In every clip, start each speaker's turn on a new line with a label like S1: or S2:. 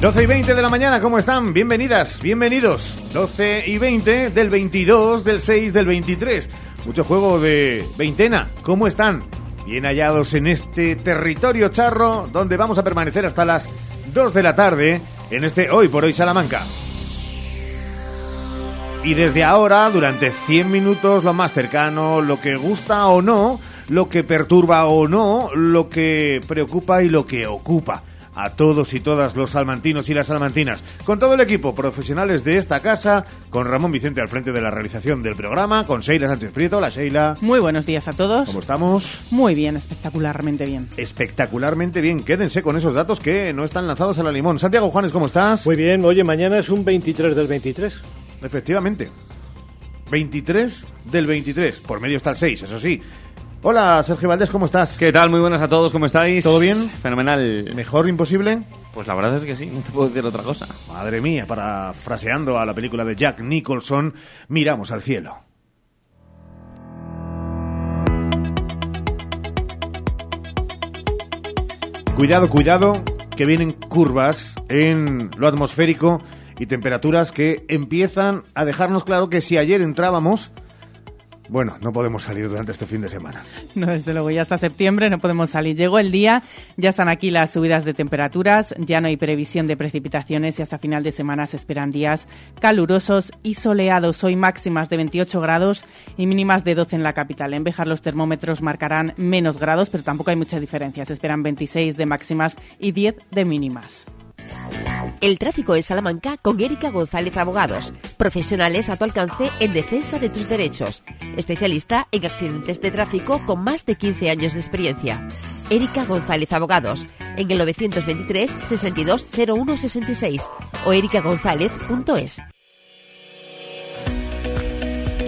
S1: 12 y 20 de la mañana, ¿cómo están? Bienvenidas, bienvenidos. 12 y 20 del 22, del 6, del 23. Mucho juego de veintena. ¿Cómo están? Bien hallados en este territorio charro donde vamos a permanecer hasta las 2 de la tarde en este Hoy por Hoy Salamanca. Y desde ahora, durante 100 minutos, lo más cercano, lo que gusta o no, lo que perturba o no, lo que preocupa y lo que ocupa a todos y todas los salmantinos y las salmantinas, con todo el equipo profesionales de esta casa, con Ramón Vicente al frente de la realización del programa, con Sheila Sánchez Prieto. Hola Sheila.
S2: Muy buenos días a todos.
S1: ¿Cómo estamos?
S2: Muy bien, espectacularmente bien.
S1: Espectacularmente bien. Quédense con esos datos que no están lanzados a la limón. Santiago Juanes, ¿cómo estás?
S3: Muy bien. Oye, mañana es un 23 del 23.
S1: Efectivamente. 23 del 23. Por medio está el 6, eso sí. Hola, Sergio Valdés, ¿cómo estás?
S4: ¿Qué tal? Muy buenas a todos, ¿cómo estáis?
S1: ¿Todo bien?
S4: Fenomenal.
S1: ¿Mejor imposible?
S4: Pues la verdad es que sí, no te puedo decir otra cosa.
S1: Madre mía, parafraseando a la película de Jack Nicholson, miramos al cielo. Cuidado, cuidado, que vienen curvas en lo atmosférico y temperaturas que empiezan a dejarnos claro que si ayer entrábamos bueno, no podemos salir durante este fin de semana.
S2: No, desde luego, ya hasta septiembre no podemos salir. Llegó el día, ya están aquí las subidas de temperaturas, ya no hay previsión de precipitaciones y hasta final de semana se esperan días calurosos y soleados. Hoy máximas de 28 grados y mínimas de 12 en la capital. En Bejar los termómetros marcarán menos grados, pero tampoco hay mucha diferencia. Se esperan 26 de máximas y 10 de mínimas.
S5: El tráfico en Salamanca con Erika González Abogados, profesionales a tu alcance en defensa de tus derechos, especialista en accidentes de tráfico con más de 15 años de experiencia. Erika González Abogados, en el 923 62 01 66 o erikagonzález.es.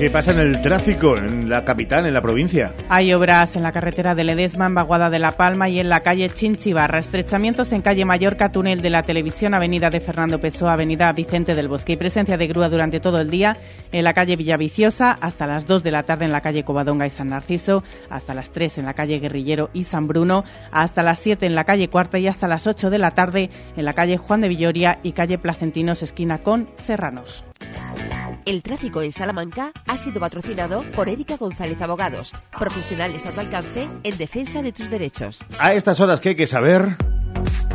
S1: ¿Qué pasa en el tráfico en la capital, en la provincia?
S2: Hay obras en la carretera de Ledesma, en Baguada de la Palma y en la calle Chinchibarra. Estrechamientos en calle Mallorca, túnel de la televisión, avenida de Fernando Pessoa, avenida Vicente del Bosque. Y presencia de grúa durante todo el día en la calle Villaviciosa, hasta las 2 de la tarde en la calle Covadonga y San Narciso, hasta las 3 en la calle Guerrillero y San Bruno, hasta las 7 en la calle Cuarta y hasta las 8 de la tarde en la calle Juan de Villoria y calle Placentinos, esquina con Serranos.
S5: El tráfico en Salamanca ha sido patrocinado por Erika González Abogados, profesionales a tu alcance en defensa de tus derechos.
S1: A estas horas que hay que saber...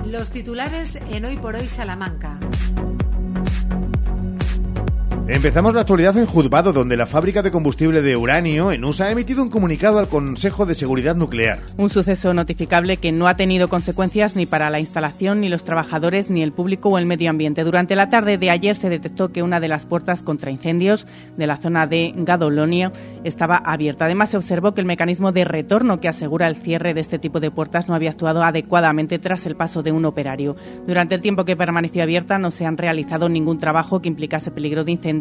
S6: Los titulares en Hoy por Hoy Salamanca.
S1: Empezamos la actualidad en Juzbado, donde la fábrica de combustible de uranio en USA ha emitido un comunicado al Consejo de Seguridad Nuclear.
S2: Un suceso notificable que no ha tenido consecuencias ni para la instalación, ni los trabajadores, ni el público o el medio ambiente. Durante la tarde de ayer se detectó que una de las puertas contra incendios de la zona de Gadolonio estaba abierta. Además, se observó que el mecanismo de retorno que asegura el cierre de este tipo de puertas no había actuado adecuadamente tras el paso de un operario. Durante el tiempo que permaneció abierta no se han realizado ningún trabajo que implicase peligro de incendio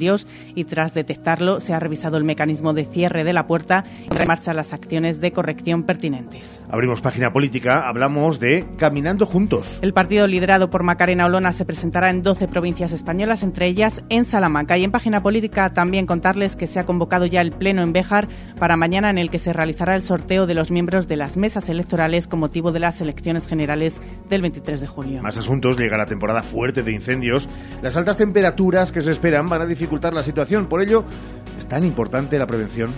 S2: y tras detectarlo se ha revisado el mecanismo de cierre de la puerta y en marcha las acciones de corrección pertinentes.
S1: Abrimos página política, hablamos de Caminando Juntos.
S2: El partido liderado por Macarena Olona se presentará en 12 provincias españolas, entre ellas en Salamanca. Y en página política también contarles que se ha convocado ya el pleno en Béjar para mañana en el que se realizará el sorteo de los miembros de las mesas electorales con motivo de las elecciones generales del 23 de julio.
S1: Más asuntos, llega la temporada fuerte de incendios. Las altas temperaturas que se esperan van a dificultar dificultar la situación. Por ello, es tan importante la prevención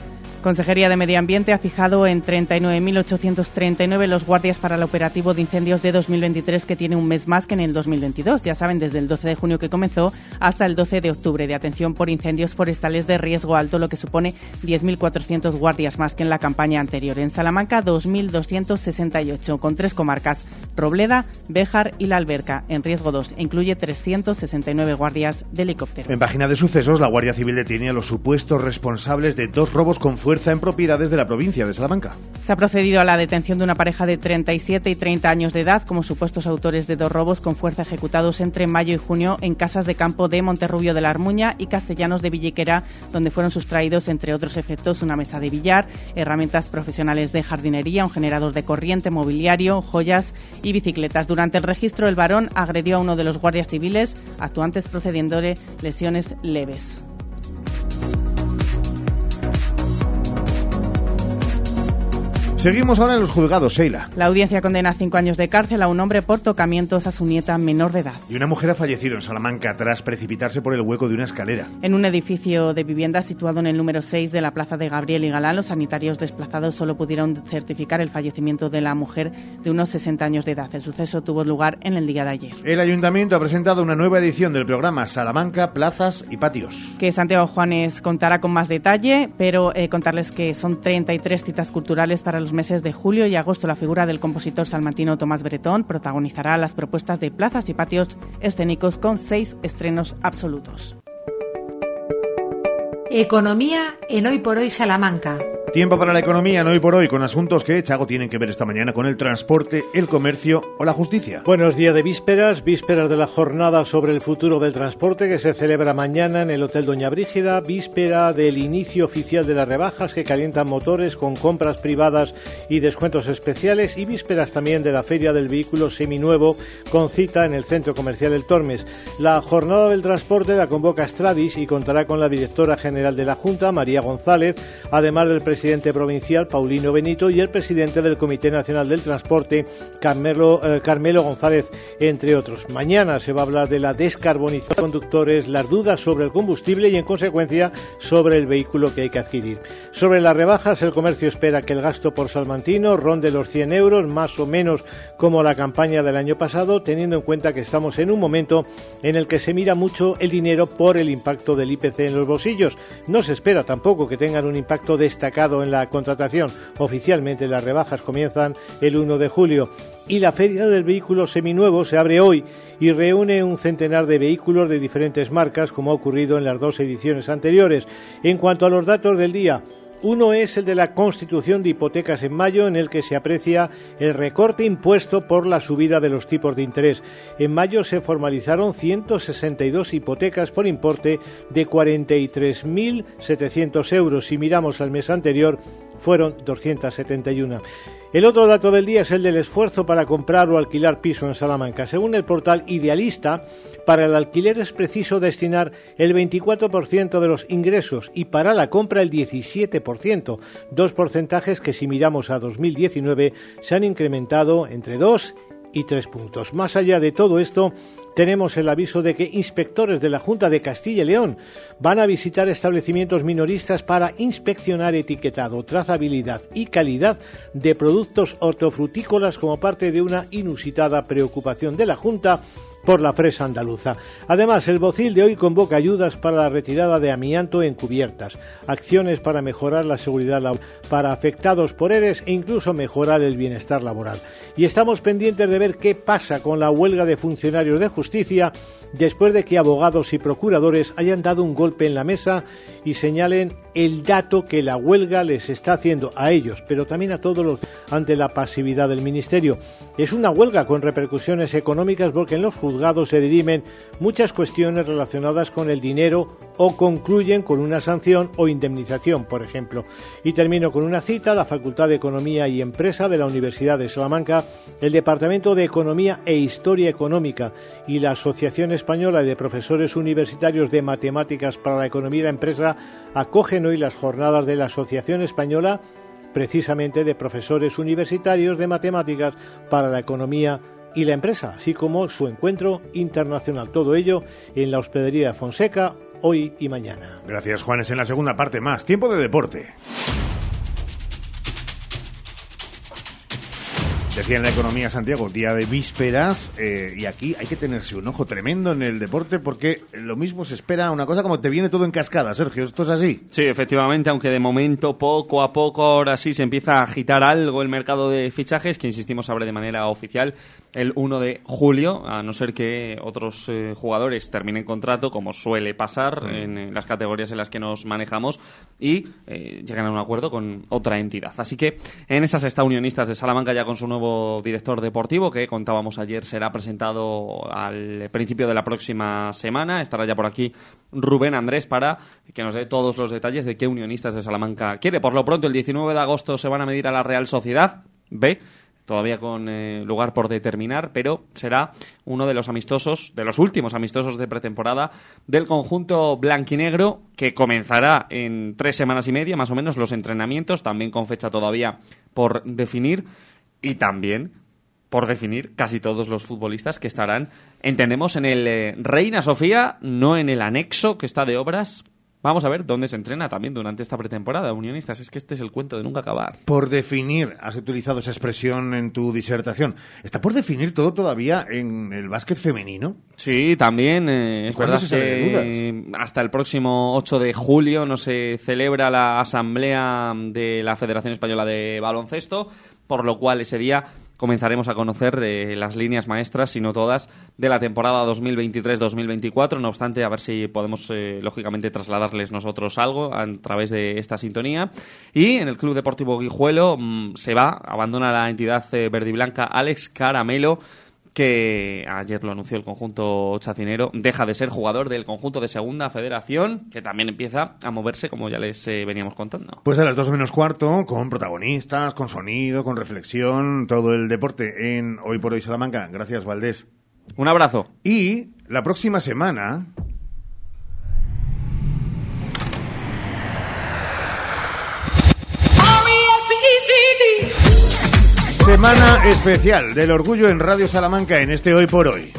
S2: Consejería de Medio Ambiente ha fijado en 39.839 los guardias para el operativo de incendios de 2023, que tiene un mes más que en el 2022. Ya saben, desde el 12 de junio que comenzó hasta el 12 de octubre, de atención por incendios forestales de riesgo alto, lo que supone 10.400 guardias más que en la campaña anterior. En Salamanca, 2.268, con tres comarcas, Robleda, Béjar y La Alberca, en riesgo 2. Incluye 369 guardias de helicóptero.
S1: En página de sucesos, la Guardia Civil detiene a los supuestos responsables de dos robos con fuerza en propiedades de la provincia de Salamanca.
S2: Se ha procedido a la detención de una pareja de 37 y 30 años de edad como supuestos autores de dos robos con fuerza ejecutados entre mayo y junio en casas de campo de Monterrubio de la Armuña y Castellanos de Villiquera, donde fueron sustraídos, entre otros efectos, una mesa de billar, herramientas profesionales de jardinería, un generador de corriente, mobiliario, joyas y bicicletas. Durante el registro, el varón agredió a uno de los guardias civiles, actuantes procediéndole lesiones leves.
S1: Seguimos ahora en los juzgados, Sheila.
S2: La audiencia condena a cinco años de cárcel a un hombre por tocamientos a su nieta menor de edad.
S1: Y una mujer ha fallecido en Salamanca tras precipitarse por el hueco de una escalera.
S2: En un edificio de vivienda situado en el número 6 de la plaza de Gabriel y Galán, los sanitarios desplazados solo pudieron certificar el fallecimiento de la mujer de unos 60 años de edad. El suceso tuvo lugar en el día de ayer.
S1: El ayuntamiento ha presentado una nueva edición del programa Salamanca, Plazas y Patios.
S2: Que Santiago Juanes contará con más detalle, pero eh, contarles que son 33 citas culturales para los meses de julio y agosto. La figura del compositor salmantino Tomás Bretón protagonizará las propuestas de plazas y patios escénicos con seis estrenos absolutos.
S6: Economía en Hoy por Hoy Salamanca.
S1: Tiempo para la economía, no hoy por hoy, con asuntos que, Chago, tienen que ver esta mañana con el transporte, el comercio o la justicia.
S7: Buenos días de vísperas, vísperas de la jornada sobre el futuro del transporte que se celebra mañana en el Hotel Doña Brígida, víspera del inicio oficial de las rebajas que calientan motores con compras privadas y descuentos especiales y vísperas también de la Feria del Vehículo Seminuevo con cita en el Centro Comercial El Tormes. La jornada del transporte la convoca Stradis y contará con la directora general de la Junta, María González, además del presidente presidente provincial, Paulino Benito, y el presidente del Comité Nacional del Transporte, Carmelo, eh, González, entre otros. Mañana se va a hablar de la descarbonización de conductores, las dudas sobre el combustible y, en consecuencia, sobre el vehículo que hay que adquirir. Sobre las rebajas, el comercio espera que el gasto por salmantino ronde los 100 euros, más o menos como la campaña del año pasado, teniendo en cuenta que estamos en un momento en el que se mira mucho el dinero por el impacto del IPC en los bolsillos. No se espera tampoco que tengan un impacto destacado en la contratación. Oficialmente las rebajas comienzan el 1 de julio y la Feria del Vehículo Seminuevo se abre hoy y reúne un centenar de vehículos de diferentes marcas, como ha ocurrido en las dos ediciones anteriores. En cuanto a los datos del día, uno es el de la constitución de hipotecas en mayo, en el que se aprecia el recorte impuesto por la subida de los tipos de interés. En mayo se formalizaron 162 hipotecas por importe de 43.700 euros. Si miramos al mes anterior, fueron 271. El otro dato del día es el del esfuerzo para comprar o alquilar piso en Salamanca. Según el portal Idealista, para el alquiler es preciso destinar el 24% de los ingresos y para la compra el 17%, dos porcentajes que si miramos a 2019 se han incrementado entre 2 y 3 puntos. Más allá de todo esto, tenemos el aviso de que inspectores de la Junta de Castilla y León van a visitar establecimientos minoristas para inspeccionar etiquetado, trazabilidad y calidad de productos hortofrutícolas como parte de una inusitada preocupación de la Junta por la fresa andaluza. Además, el Bocil de hoy convoca ayudas para la retirada de amianto en cubiertas, acciones para mejorar la seguridad laboral para afectados por ERES e incluso mejorar el bienestar laboral. Y estamos pendientes de ver qué pasa con la huelga de funcionarios de justicia después de que abogados y procuradores hayan dado un golpe en la mesa y señalen el dato que la huelga les está haciendo a ellos, pero también a todos los ante la pasividad del Ministerio. Es una huelga con repercusiones económicas porque en los juzgados se dirimen muchas cuestiones relacionadas con el dinero o concluyen con una sanción o indemnización, por ejemplo. Y termino con una cita, la Facultad de Economía y Empresa de la Universidad de Salamanca, el Departamento de Economía e Historia Económica y la Asociación Española de Profesores Universitarios de Matemáticas para la Economía y la Empresa acogen hoy las jornadas de la Asociación Española precisamente de profesores universitarios de matemáticas para la economía y la empresa, así como su encuentro internacional. Todo ello en la hospedería Fonseca, hoy y mañana.
S1: Gracias, Juanes. En la segunda parte más. Tiempo de deporte. Decía en la economía Santiago, día de vísperas, eh, y aquí hay que tenerse un ojo tremendo en el deporte porque lo mismo se espera una cosa como te viene todo en cascada, Sergio, ¿esto es así?
S8: Sí, efectivamente, aunque de momento poco a poco ahora sí se empieza a agitar algo el mercado de fichajes, que insistimos abre de manera oficial el 1 de julio, a no ser que otros eh, jugadores terminen contrato, como suele pasar
S1: Mm.
S8: en, eh, las categorías en las que nos manejamos, y eh, llegan a un acuerdo con otra entidad. Así que en esas está Unionistas de Salamanca ya con su nuevo director deportivo, que contábamos ayer será presentado al principio de la próxima semana. Estará ya por aquí Rubén Andrés para que nos dé todos los detalles de qué Unionistas de Salamanca quiere. Por lo pronto, el 19 de agosto se van a medir a la Real Sociedad B todavía con eh, lugar por determinar, pero será uno de los amistosos, de los últimos amistosos de pretemporada del conjunto blanquinegro, que comenzará en tres semanas y media, más o menos, los entrenamientos, también con fecha todavía por definir, y también por definir casi todos los futbolistas que estarán, entendemos, en el eh, Reina Sofía, no en el anexo que está de obras. Vamos a ver dónde se entrena también durante esta pretemporada, unionistas. Es que este es el cuento de nunca acabar.
S1: Por definir, has utilizado esa expresión en tu disertación. ¿Está por definir todo todavía en el básquet femenino?
S8: Sí, también. Eh, es verdad que hasta el próximo 8 de julio no se celebra la asamblea de la Federación Española de Baloncesto, por lo cual ese día comenzaremos a conocer eh, las líneas maestras, si no todas, de la temporada 2023-2024. No obstante, a ver si podemos, eh, lógicamente, trasladarles nosotros algo a, través de esta sintonía. Y en el Club Deportivo Guijuelo mm, se va, abandona la entidad eh, verde y blanca Alex Caramelo que ayer lo anunció el conjunto chacinero, deja de ser jugador del conjunto de segunda federación, que también empieza a moverse, como ya les eh, veníamos contando.
S1: Pues a las dos menos cuarto, con protagonistas, con sonido, con reflexión, todo el deporte en Hoy por Hoy Salamanca. Gracias, Valdés.
S8: Un abrazo.
S1: Y la próxima semana Semana especial del orgullo en Radio Salamanca en este Hoy por Hoy.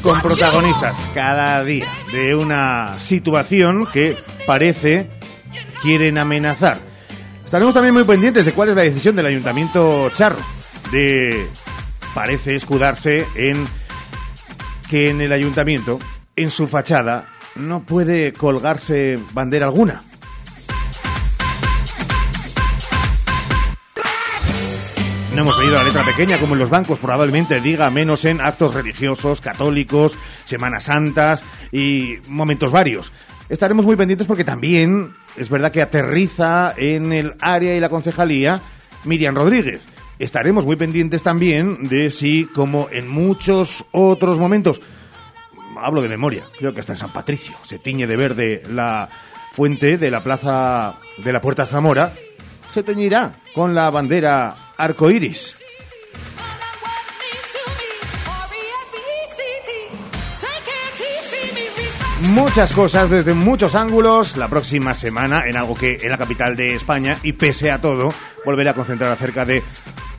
S1: Con protagonistas cada día de una situación que parece quieren amenazar. Estaremos también muy pendientes de cuál es la decisión del Ayuntamiento Charro de parece escudarse en que en el ayuntamiento, en su fachada, no puede colgarse bandera alguna. No hemos leído la letra pequeña como en los bancos, probablemente diga menos en actos religiosos, católicos, Semanas Santas y momentos varios. Estaremos muy pendientes porque también es verdad que aterriza en el área y la concejalía Miriam Rodríguez. Estaremos muy pendientes también de si, como en muchos otros momentos, hablo de memoria, creo que hasta en San Patricio, se tiñe de verde la fuente de la plaza de la Puerta Zamora, se teñirá con la bandera arcoiris. Muchas cosas desde muchos ángulos la próxima semana en algo que en la capital de España y pese a todo volverá a concentrar a cerca de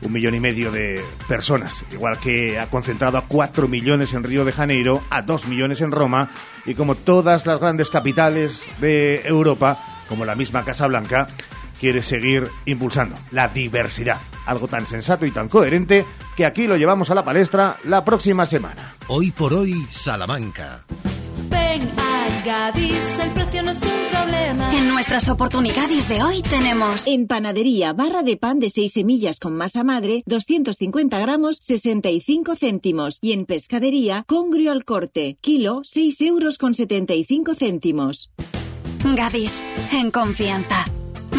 S1: un millón y medio de personas, igual que ha concentrado a cuatro millones en Río de Janeiro, a dos millones en Roma y como todas las grandes capitales de Europa, como la misma Casa Blanca, quiere seguir impulsando la diversidad. Algo tan sensato y tan coherente que aquí lo llevamos a la palestra la próxima semana.
S9: Hoy por hoy, Salamanca.
S10: Ven a Gadis, el precio no es un problema.
S11: En nuestras oportunidades de hoy tenemos
S5: En panadería, barra de pan de 6 semillas con masa madre, 250 gramos, 65 céntimos. Y en pescadería, congrio al corte, kilo, 6 euros con 75 céntimos.
S11: Gadis, en confianza.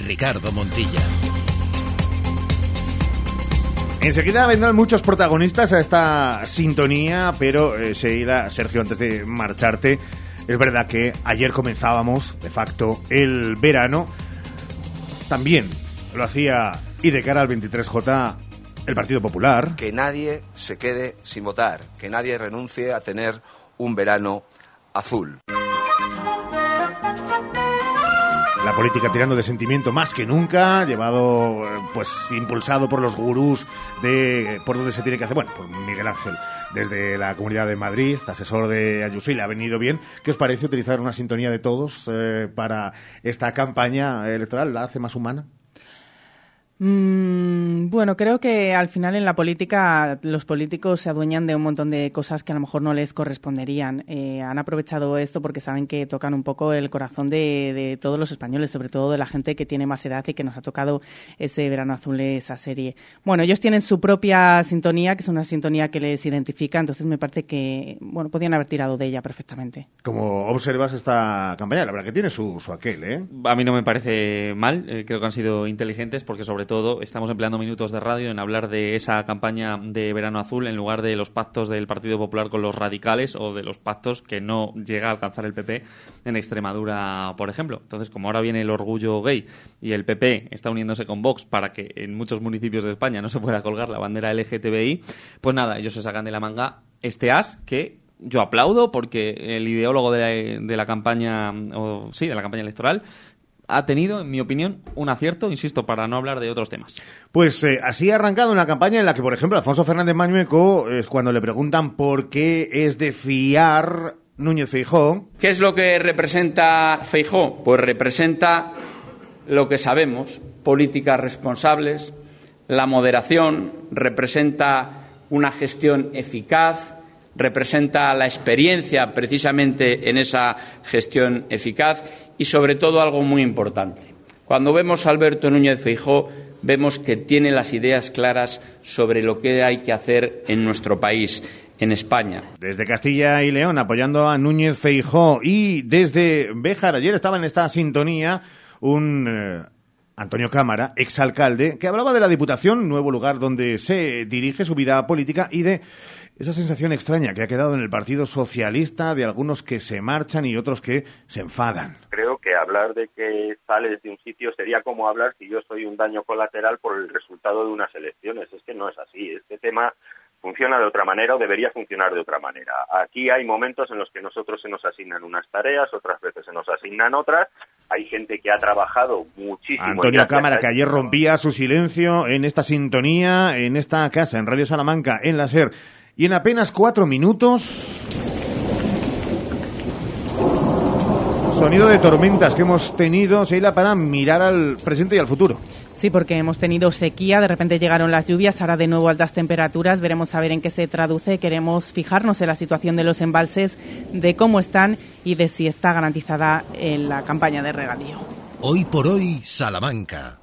S9: Ricardo Montilla.
S1: Enseguida vendrán muchos protagonistas a esta sintonía, pero eh, seguida, Sergio, antes de marcharte, es verdad que ayer comenzábamos, de facto, el verano. También lo hacía, y de cara al 23J, el Partido Popular.
S12: Que nadie se quede sin votar, que nadie renuncie a tener un verano azul.
S1: La política tirando de sentimiento más que nunca, llevado, eh, pues, impulsado por los gurús de por dónde se tiene que hacer. Bueno, por Miguel Ángel, desde la Comunidad de Madrid, asesor de Ayuso, y le ha venido bien. ¿Qué os parece utilizar una sintonía de todos eh, para esta campaña electoral? ¿La hace más humana?
S2: Mm, bueno, creo que al final en la política los políticos se adueñan de un montón de cosas que a lo mejor no les corresponderían. Eh, han aprovechado esto porque saben que tocan un poco el corazón de, de, todos los españoles, sobre todo de la gente que tiene más edad y que nos ha tocado ese verano azul, esa serie. Bueno, ellos tienen su propia sintonía, que es una sintonía que les identifica, entonces me parece que, bueno, podían haber tirado de ella perfectamente.
S1: Como observas esta campaña, la verdad que tiene su, su aquel, ¿eh?
S8: A mí no me parece mal, eh, creo que han sido inteligentes porque sobre todo todo estamos empleando minutos de radio en hablar de esa campaña de verano azul en lugar de los pactos del Partido Popular con los radicales o de los pactos que no llega a alcanzar el PP en Extremadura, por ejemplo. Entonces, como ahora viene el orgullo gay y el PP está uniéndose con Vox para que en muchos municipios de España no se pueda colgar la bandera LGTBI, pues nada, ellos se sacan de la manga este as que yo aplaudo porque el ideólogo de la, de la campaña, o sí, de la campaña electoral, ha tenido, en mi opinión, un acierto, insisto, para no hablar de otros temas.
S1: Pues eh, así ha arrancado una campaña en la que, por ejemplo, Alfonso Fernández Mañueco, es cuando le preguntan por qué es de fiar Núñez Feijó.
S13: ¿Qué es lo que representa Feijó? Pues representa lo que sabemos, políticas responsables, la moderación, representa una gestión eficaz, representa la experiencia precisamente en esa gestión eficaz y sobre todo algo muy importante. Cuando vemos a Alberto Núñez Feijó, vemos que tiene las ideas claras sobre lo que hay que hacer en nuestro país, en España.
S1: Desde Castilla y León, apoyando a Núñez Feijó. Y desde Béjar, ayer estaba en esta sintonía un eh, Antonio Cámara, exalcalde, que hablaba de la Diputación, nuevo lugar donde se dirige su vida política, y de esa sensación extraña que ha quedado en el Partido Socialista de algunos que se marchan y otros que se enfadan.
S14: Creo que hablar de que sales de un sitio sería como hablar si yo soy un daño colateral por el resultado de unas elecciones. Es que no es así. Este tema funciona de otra manera o debería funcionar de otra manera. Aquí hay momentos en los que nosotros se nos asignan unas tareas, otras veces se nos asignan otras. Hay gente que ha trabajado muchísimo.
S1: Antonio Cámara, que ayer rompía su silencio en esta sintonía, en esta casa, en Radio Salamanca, en la SER y en apenas cuatro minutos... Sonido de tormentas que hemos tenido, Sheila, para mirar al presente y al futuro.
S2: Sí, porque hemos tenido sequía, de repente llegaron las lluvias, ahora de nuevo altas temperaturas, veremos a ver en qué se traduce, queremos fijarnos en la situación de los embalses, de cómo están y de si está garantizada en la campaña de regadío.
S9: Hoy por hoy, Salamanca.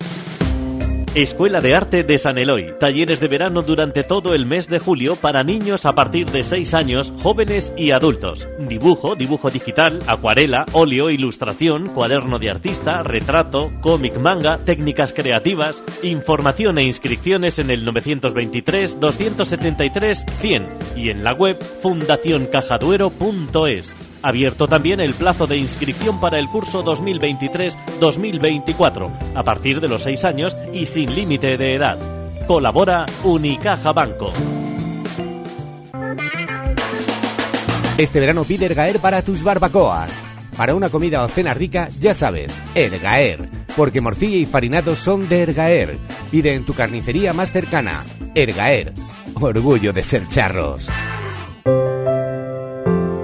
S15: Escuela de Arte de San Eloy. Talleres de verano durante todo el mes de julio para niños a partir de 6 años, jóvenes y adultos. Dibujo, dibujo digital, acuarela, óleo, ilustración, cuaderno de artista, retrato, cómic manga, técnicas creativas. Información e inscripciones en el 923 273 100 y en la web fundacioncajaduero.es. Abierto también el plazo de inscripción para el curso 2023-2024, a partir de los 6 años y sin límite de edad. Colabora Unicaja Banco.
S16: Este verano pide Ergaer para tus barbacoas. Para una comida o cena rica, ya sabes, Ergaer. Porque morcilla y farinatos son de Ergaer. Pide en tu carnicería más cercana. Ergaer. Orgullo de ser charros.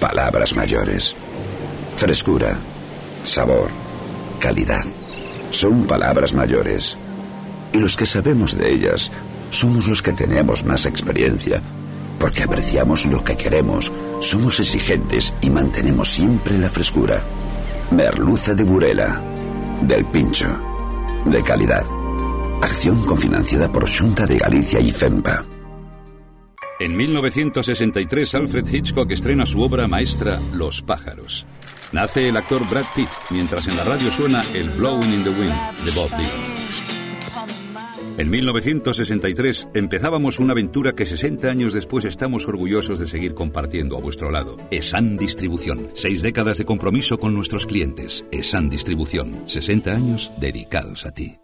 S17: Palabras mayores. Frescura, sabor, calidad. Son palabras mayores. Y los que sabemos de ellas somos los que tenemos más experiencia, porque apreciamos lo que queremos, somos exigentes y mantenemos siempre la frescura. Merluza de Burela, del Pincho, de calidad. Acción cofinanciada por Junta de Galicia y FEMPA.
S18: En 1963, Alfred Hitchcock estrena su obra maestra Los pájaros. Nace el actor Brad Pitt, mientras en la radio suena el Blowing in the Wind de Bob Dylan. En 1963 empezábamos una aventura que 60 años después estamos orgullosos de seguir compartiendo a vuestro lado. ESAN Distribución. Seis décadas de compromiso con nuestros clientes. ESAN Distribución. 60 años dedicados a ti.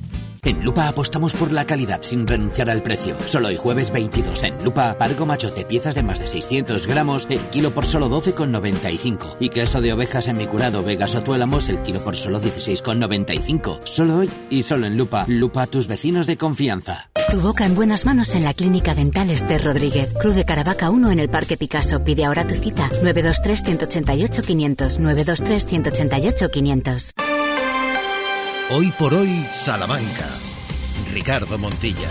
S19: En Lupa apostamos por la calidad sin renunciar al precio. Solo hoy jueves 22 en Lupa, pargo machote, piezas de más de 600 gramos, el kilo por solo 12,95. Y queso de ovejas en mi curado Vegas o Tuélamos, el kilo por solo 16,95. Solo hoy y solo en Lupa. Lupa, tus vecinos de confianza.
S20: Tu boca en buenas manos en la Clínica Dental Esther Rodríguez. Cruz de Caravaca 1 en el Parque Picasso. Pide ahora tu cita. 923 188
S9: Hoy por hoy, Salamanca. Ricardo Montilla.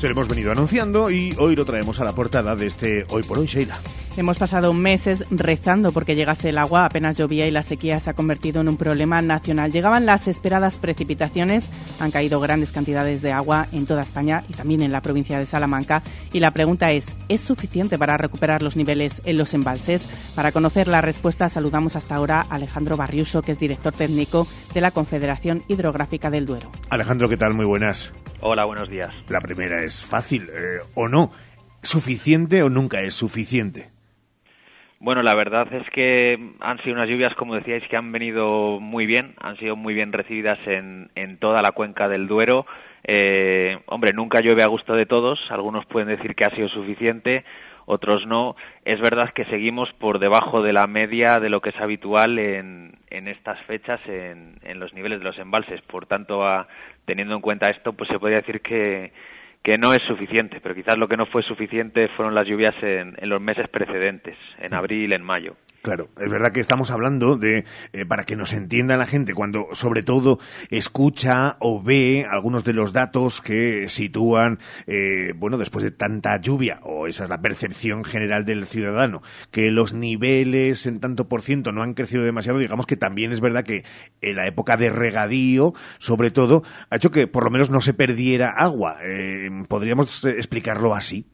S1: Se lo hemos venido anunciando y hoy lo traemos a la portada de este Hoy por hoy, Sheila.
S2: Hemos pasado meses rezando porque llegase el agua, apenas llovía y la sequía se ha convertido en un problema nacional. Llegaban las esperadas precipitaciones, han caído grandes cantidades de agua en toda España y también en la provincia de Salamanca. Y la pregunta es, ¿es suficiente para recuperar los niveles en los embalses? Para conocer la respuesta saludamos hasta ahora a Alejandro Barriuso, que es director técnico de la Confederación Hidrográfica del Duero.
S1: Alejandro, ¿qué tal? Muy buenas.
S21: Hola, buenos días.
S1: La primera es fácil, eh, ¿o no? ¿Suficiente o nunca es suficiente?
S21: Bueno, la verdad es que han sido unas lluvias, como decíais, que han venido muy bien, han sido muy bien recibidas en, en toda la cuenca del Duero. Eh, hombre, nunca llueve a gusto de todos, algunos pueden decir que ha sido suficiente, otros no. Es verdad que seguimos por debajo de la media de lo que es habitual en, en estas fechas en, en, los niveles de los embalses. Por tanto, teniendo en cuenta esto, pues se podría decir que, que no es suficiente, pero quizás lo que no fue suficiente fueron las lluvias en, en los meses precedentes, en abril, en mayo.
S1: Claro, es verdad que estamos hablando de, eh, para que nos entienda la gente, cuando sobre todo escucha o ve algunos de los datos que sitúan, eh, bueno, después de tanta lluvia, o esa es la percepción general del ciudadano, que los niveles en tanto por ciento no han crecido demasiado, digamos que también es verdad que en la época de regadío, sobre todo, ha hecho que por lo menos no se perdiera agua. Eh, ¿Podríamos explicarlo así?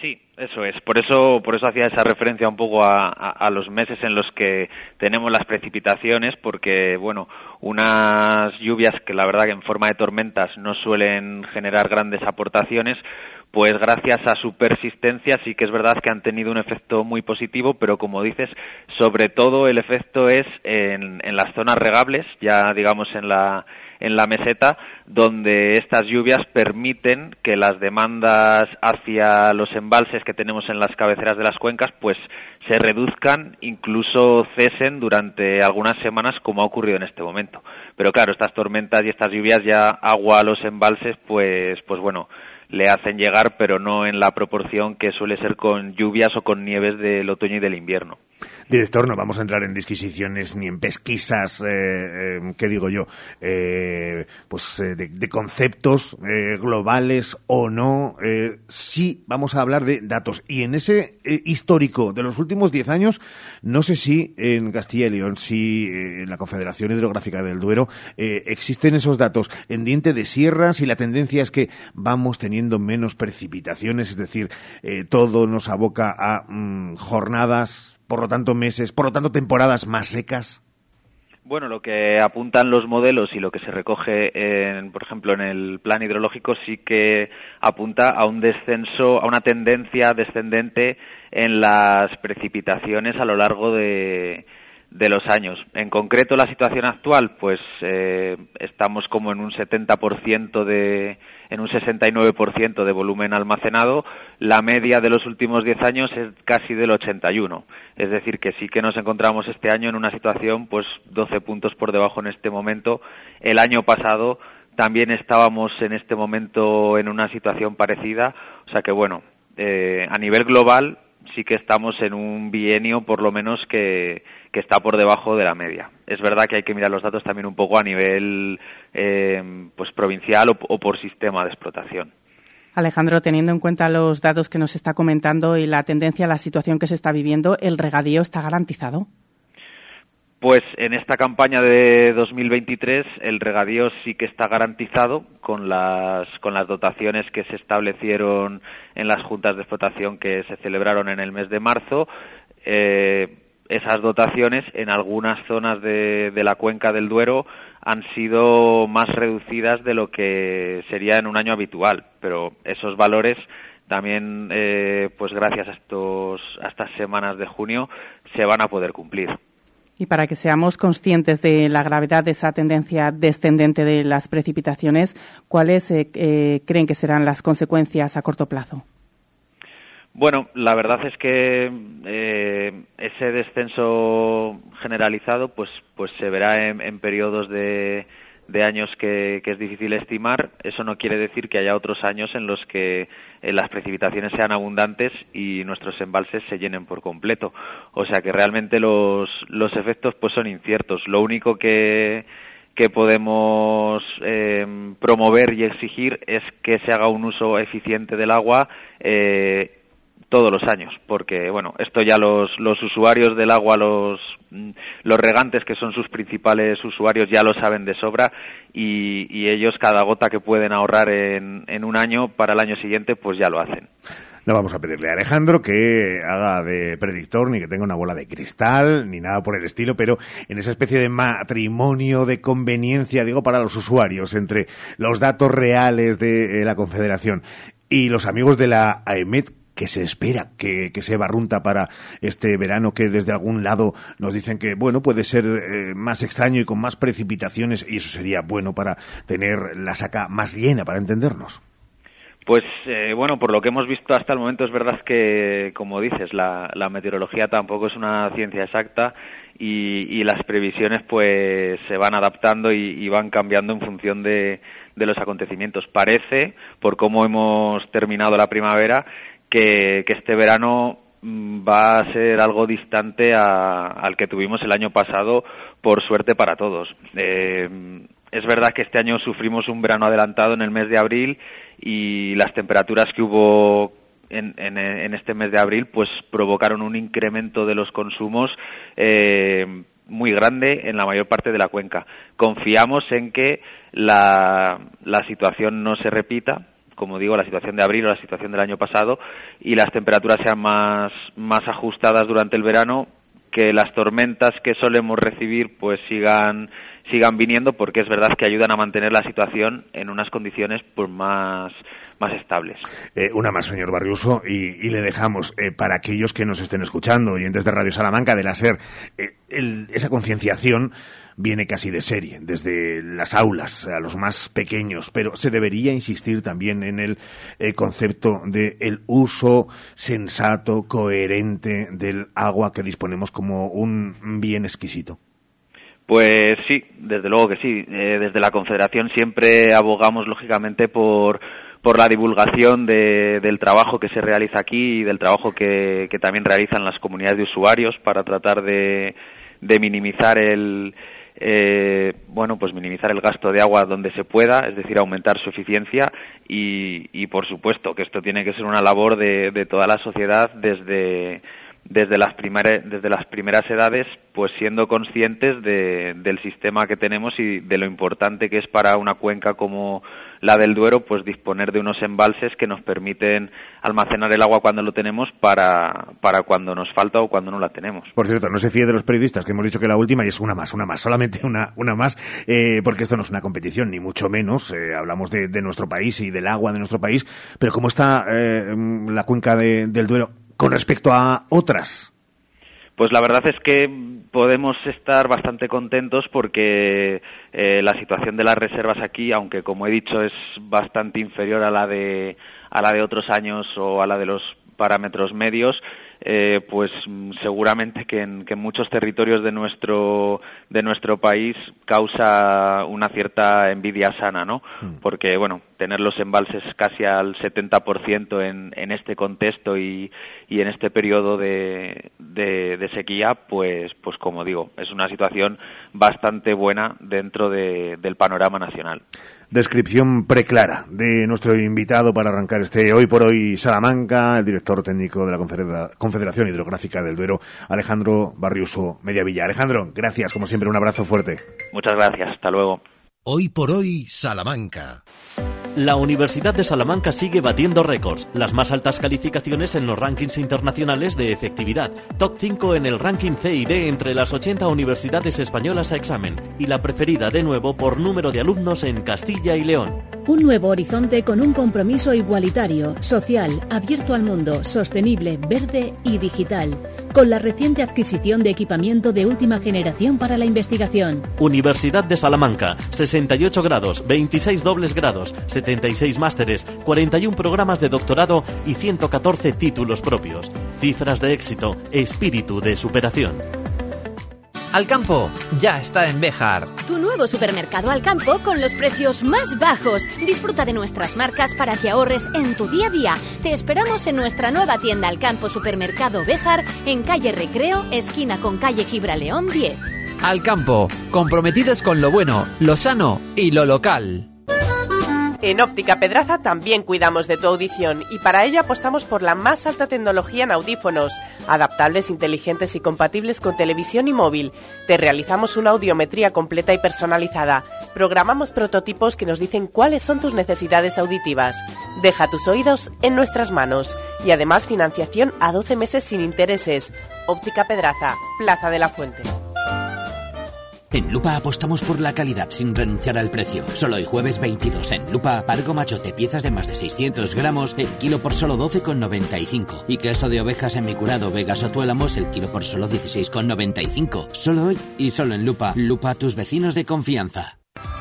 S21: Sí, eso es. Por eso, por eso hacía esa referencia un poco a, los meses en los que tenemos las precipitaciones, porque bueno, unas lluvias que la verdad que en forma de tormentas no suelen generar grandes aportaciones, pues gracias a su persistencia sí que es verdad que han tenido un efecto muy positivo, pero como dices, sobre todo el efecto es en las zonas regables, ya digamos en la en la meseta, donde estas lluvias permiten que las demandas hacia los embalses que tenemos en las cabeceras de las cuencas, pues se reduzcan, incluso cesen durante algunas semanas, como ha ocurrido en este momento. Pero claro, estas tormentas y estas lluvias ya agua a los embalses, pues, pues bueno, le hacen llegar, pero no en la proporción que suele ser con lluvias o con nieves del otoño y del invierno.
S1: Director, no vamos a entrar en disquisiciones ni en pesquisas, eh, eh, ¿qué digo yo? Eh, pues eh, de, de, conceptos eh, globales o no. sí vamos a hablar de datos. Y en ese histórico de los últimos diez años, no sé si en Castilla y León, si en la Confederación Hidrográfica del Duero, existen esos datos en diente de sierras y la tendencia es que vamos teniendo menos precipitaciones, es decir, todo nos aboca a mm, jornadas por lo tanto meses, por lo tanto temporadas más secas?
S21: Bueno, lo que apuntan los modelos y lo que se recoge, en, por ejemplo, en el plan hidrológico sí que apunta a un descenso, a una tendencia descendente en las precipitaciones a lo largo de, de los años. En concreto, la situación actual, pues eh, estamos como en un 70% de, en un 69% de volumen almacenado. La media de los últimos 10 años es casi del 81. Es decir, que sí que nos encontramos este año en una situación, pues 12 puntos por debajo en este momento. El año pasado también estábamos en este momento en una situación parecida. O sea que bueno, eh, a nivel global sí que estamos en un bienio por lo menos que, que está por debajo de la media. Es verdad que hay que mirar los datos también un poco a nivel eh, pues provincial o, o por sistema de explotación.
S2: Alejandro, teniendo en cuenta los datos que nos está comentando y la tendencia a la situación que se está viviendo, ¿el regadío está garantizado?
S21: Pues en esta campaña de 2023 el regadío sí que está garantizado con las, con las dotaciones que se establecieron en las juntas de explotación que se celebraron en el mes de marzo eh, esas dotaciones en algunas zonas de, la cuenca del Duero han sido más reducidas de lo que sería en un año habitual, pero esos valores también, eh, pues gracias a, estos, a estas semanas de junio, se van a poder cumplir.
S2: Y para que seamos conscientes de la gravedad de esa tendencia descendente de las precipitaciones, ¿cuáles eh, eh, creen que serán las consecuencias a corto plazo?
S21: Bueno, la verdad es que eh, ese descenso generalizado pues, pues se verá en, periodos de, años que, es difícil estimar. Eso no quiere decir que haya otros años en los que eh, las precipitaciones sean abundantes y nuestros embalses se llenen por completo. O sea que realmente los, los efectos pues son inciertos. Lo único que, que podemos eh, promover y exigir es que se haga un uso eficiente del agua todos los años, porque bueno, esto ya los, los usuarios del agua, los, los regantes que son sus principales usuarios ya lo saben de sobra y, y ellos cada gota que pueden ahorrar en, en un año para el año siguiente pues ya lo hacen.
S1: No vamos a pedirle a Alejandro que haga de predictor, ni que tenga una bola de cristal, ni nada por el estilo, pero en esa especie de matrimonio de conveniencia, digo, para los usuarios, entre los datos reales de eh, la Confederación y los amigos de la AEMET, que se espera que, que, se barrunta para este verano, que desde algún lado nos dicen que, bueno, puede ser eh, más extraño y con más precipitaciones, y eso sería bueno para tener la saca más llena, para entendernos.
S21: Pues eh, bueno, por lo que hemos visto hasta el momento es verdad que, como dices, la, meteorología tampoco es una ciencia exacta y, y, las previsiones pues se van adaptando y, y van cambiando en función de, de los acontecimientos. Parece, por cómo hemos terminado la primavera, que, este verano mm, va a ser algo distante al que tuvimos el año pasado, por suerte para todos. Eh, es verdad que este año sufrimos un verano adelantado en el mes de abril y las temperaturas que hubo en este mes de abril pues provocaron un incremento de los consumos eh, muy grande en la mayor parte de la cuenca. Confiamos en que la, la situación no se repita, como digo, la situación de abril o la situación del año pasado y las temperaturas sean más, más ajustadas durante el verano, que las tormentas que solemos recibir pues sigan sigan viniendo porque es verdad que ayudan a mantener la situación en unas condiciones pues más más estables.
S1: Eh, una más, señor Barriuso, y, y le dejamos eh, para aquellos que nos estén escuchando, oyentes de Radio Salamanca, de la SER, eh, el, esa concienciación viene casi de serie, desde las aulas a los más pequeños, pero se debería insistir también en el eh, concepto de el uso sensato, coherente del agua que disponemos como un bien exquisito.
S21: Pues sí, desde luego que sí. Eh, desde la Confederación siempre abogamos, lógicamente, por por la divulgación de, del trabajo que se realiza aquí y del trabajo que, que también realizan las comunidades de usuarios para tratar de, de minimizar el, eh, bueno, pues minimizar el gasto de agua donde se pueda, es decir, aumentar su eficiencia y, y por supuesto que esto tiene que ser una labor de, de toda la sociedad desde desde las, primer, desde las primeras edades, pues siendo conscientes de, del sistema que tenemos y de lo importante que es para una cuenca como la del Duero, pues disponer de unos embalses que nos permiten almacenar el agua cuando lo tenemos para, para cuando nos falta o cuando no la tenemos.
S1: Por cierto, no se fíe de los periodistas, que hemos dicho que la última y es una más, una más, solamente una, una más, eh, porque esto no es una competición, ni mucho menos. Eh, hablamos de, de, nuestro país y del agua de nuestro país, pero ¿cómo está eh, la cuenca de, del Duero? con respecto a otras?
S21: Pues la verdad es que podemos estar bastante contentos porque eh, la situación de las reservas aquí, aunque como he dicho es bastante inferior a la de a la de otros años o a la de los parámetros medios, eh, pues seguramente que en, que en, muchos territorios de nuestro de nuestro país causa una cierta envidia sana, ¿no? Mm. Porque bueno, tener los embalses casi al 70% en, en este contexto y, y en este periodo de, de, de, sequía, pues pues como digo, es una situación bastante buena dentro de, del panorama nacional
S1: descripción preclara de nuestro invitado para arrancar este hoy por hoy Salamanca, el director técnico de la Confederación Hidrográfica del Duero, Alejandro Barriuso Mediavilla. Alejandro, gracias, como siempre, un abrazo fuerte.
S21: Muchas gracias, hasta luego.
S9: Hoy por hoy Salamanca.
S15: La Universidad de Salamanca sigue batiendo récords, las más altas calificaciones en los rankings internacionales de efectividad, top 5 en el ranking C y D entre las 80 universidades españolas a examen y la preferida de nuevo por número de alumnos en Castilla y León.
S22: Un nuevo horizonte con un compromiso igualitario, social, abierto al mundo, sostenible, verde y digital, con la reciente adquisición de equipamiento de última generación para la investigación.
S15: Universidad de Salamanca, 68 grados, 26 dobles grados, 76 másteres, 41 programas de doctorado y 114 títulos propios. Cifras de éxito, espíritu de superación.
S23: Alcampo ya está en Béjar.
S24: Tu nuevo supermercado Alcampo con los precios más bajos. Disfruta de nuestras marcas para que ahorres en tu día a día. Te esperamos en nuestra nueva tienda Alcampo Supermercado Béjar en calle Recreo, esquina con calle Gibraleón 10.
S23: Alcampo, comprometidos con lo bueno, lo sano y lo local.
S25: En Óptica Pedraza también cuidamos de tu audición y para ello apostamos por la más alta tecnología en audífonos, adaptables, inteligentes y compatibles con televisión y móvil. Te realizamos una audiometría completa y personalizada. Programamos prototipos que nos dicen cuáles son tus necesidades auditivas. Deja tus oídos en nuestras manos y además financiación a 12 meses sin intereses. Óptica Pedraza, Plaza de la Fuente.
S19: En Lupa apostamos por la calidad sin renunciar al precio. Solo hoy jueves 22 en Lupa, pargo machote, piezas de más de 600 gramos, el kilo por solo 12,95. Y queso de ovejas en mi curado Vegas o Tuélamos, el kilo por solo 16,95. Solo hoy y solo en Lupa. Lupa, tus vecinos de confianza.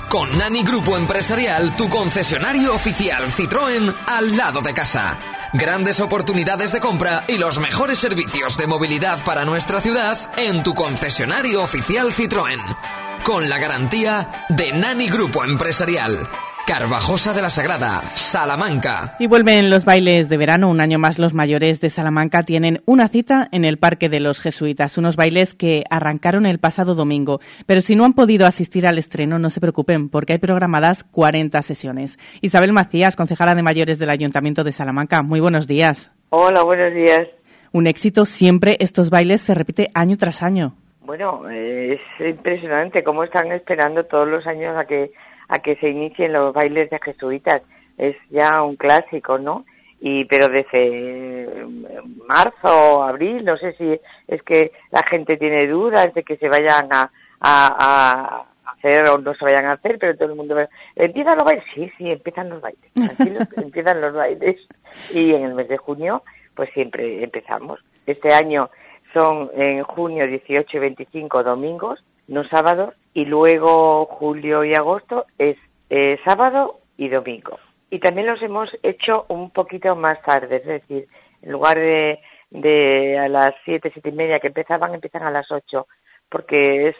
S26: Con Nani Grupo Empresarial, tu concesionario oficial Citroën al lado de casa. Grandes oportunidades de compra y los mejores servicios de movilidad para nuestra ciudad en tu concesionario oficial Citroën. Con la garantía de Nani Grupo Empresarial. Carvajosa de la Sagrada, Salamanca.
S2: Y vuelven los bailes de verano. Un año más los mayores de Salamanca tienen una cita en el Parque de los Jesuitas. Unos bailes que arrancaron el pasado domingo. Pero si no han podido asistir al estreno, no se preocupen, porque hay programadas 40 sesiones. Isabel Macías, concejala de mayores del Ayuntamiento de Salamanca. Muy buenos días.
S27: Hola, buenos días.
S2: Un éxito siempre. Estos bailes se repite año tras año.
S27: Bueno, es impresionante cómo están esperando todos los años a que a que se inicien los bailes de jesuitas. Es ya un clásico, ¿no? Y pero desde marzo, abril, no sé si es que la gente tiene dudas de que se vayan a, a, a hacer o no se vayan a hacer, pero todo el mundo empiezan los bailes, sí, sí, empiezan los bailes, tranquilos, empiezan los bailes y en el mes de junio pues siempre empezamos. Este año son en junio 18 y 25 domingos, no sábados, y luego julio y agosto es eh, sábado y domingo. Y también los hemos hecho un poquito más tarde, es decir, en lugar de, de a las siete, siete y media que empezaban, empiezan a las ocho, porque es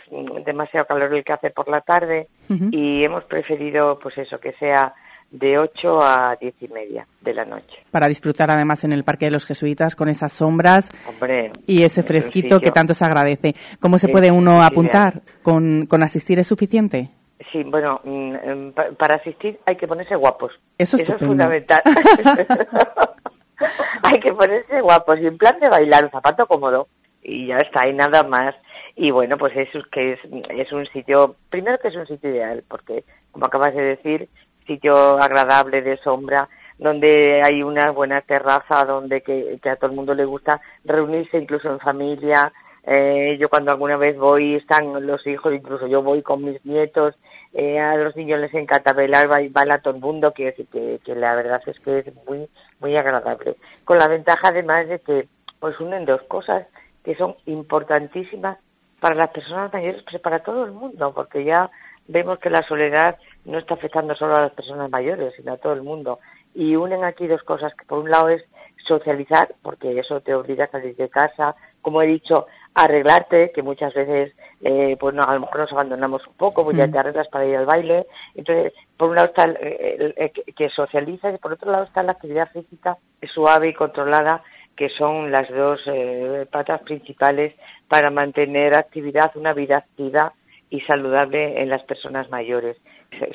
S27: demasiado calor el que hace por la tarde y hemos preferido, pues eso, que sea de 8 a diez y media de la noche.
S2: Para disfrutar además en el Parque de los Jesuitas con esas sombras
S27: Hombre,
S2: y ese fresquito que tanto se agradece. ¿Cómo se puede uno apuntar? ¿Con, ¿Con asistir es suficiente?
S27: Sí, bueno, mm, para asistir hay que ponerse guapos.
S2: Eso es,
S27: Eso es fundamental. hay que ponerse guapos y en plan de bailar, un zapato cómodo y ya está, y nada más. Y bueno, pues eso es que es, es un sitio, primero que es un sitio ideal, porque como acabas de decir, sitio agradable de sombra, donde hay una buena terraza, donde que, a todo el mundo le gusta reunirse incluso en familia. Eh, yo cuando alguna vez voy están los hijos, incluso yo voy con mis nietos, eh, a los niños les encanta bailar, baila todo el mundo, que, que, que la verdad es que es muy, muy agradable. Con la ventaja además de que pues unen dos cosas que son importantísimas para las personas mayores, pero para todo el mundo, porque ya vemos que la soledad no está afectando solo a las personas mayores, sino a todo el mundo. Y unen aquí dos cosas, que por un lado es socializar, porque eso te obliga a salir de casa, como he dicho, arreglarte, que muchas veces, eh, pues no, a lo mejor nos abandonamos un poco, pues ya te arreglas para ir al baile. Entonces, por un lado está el, el, el, que socializas y por otro lado está la actividad física suave y controlada, que son las dos eh, patas principales para mantener actividad, una vida activa y saludable en las personas mayores,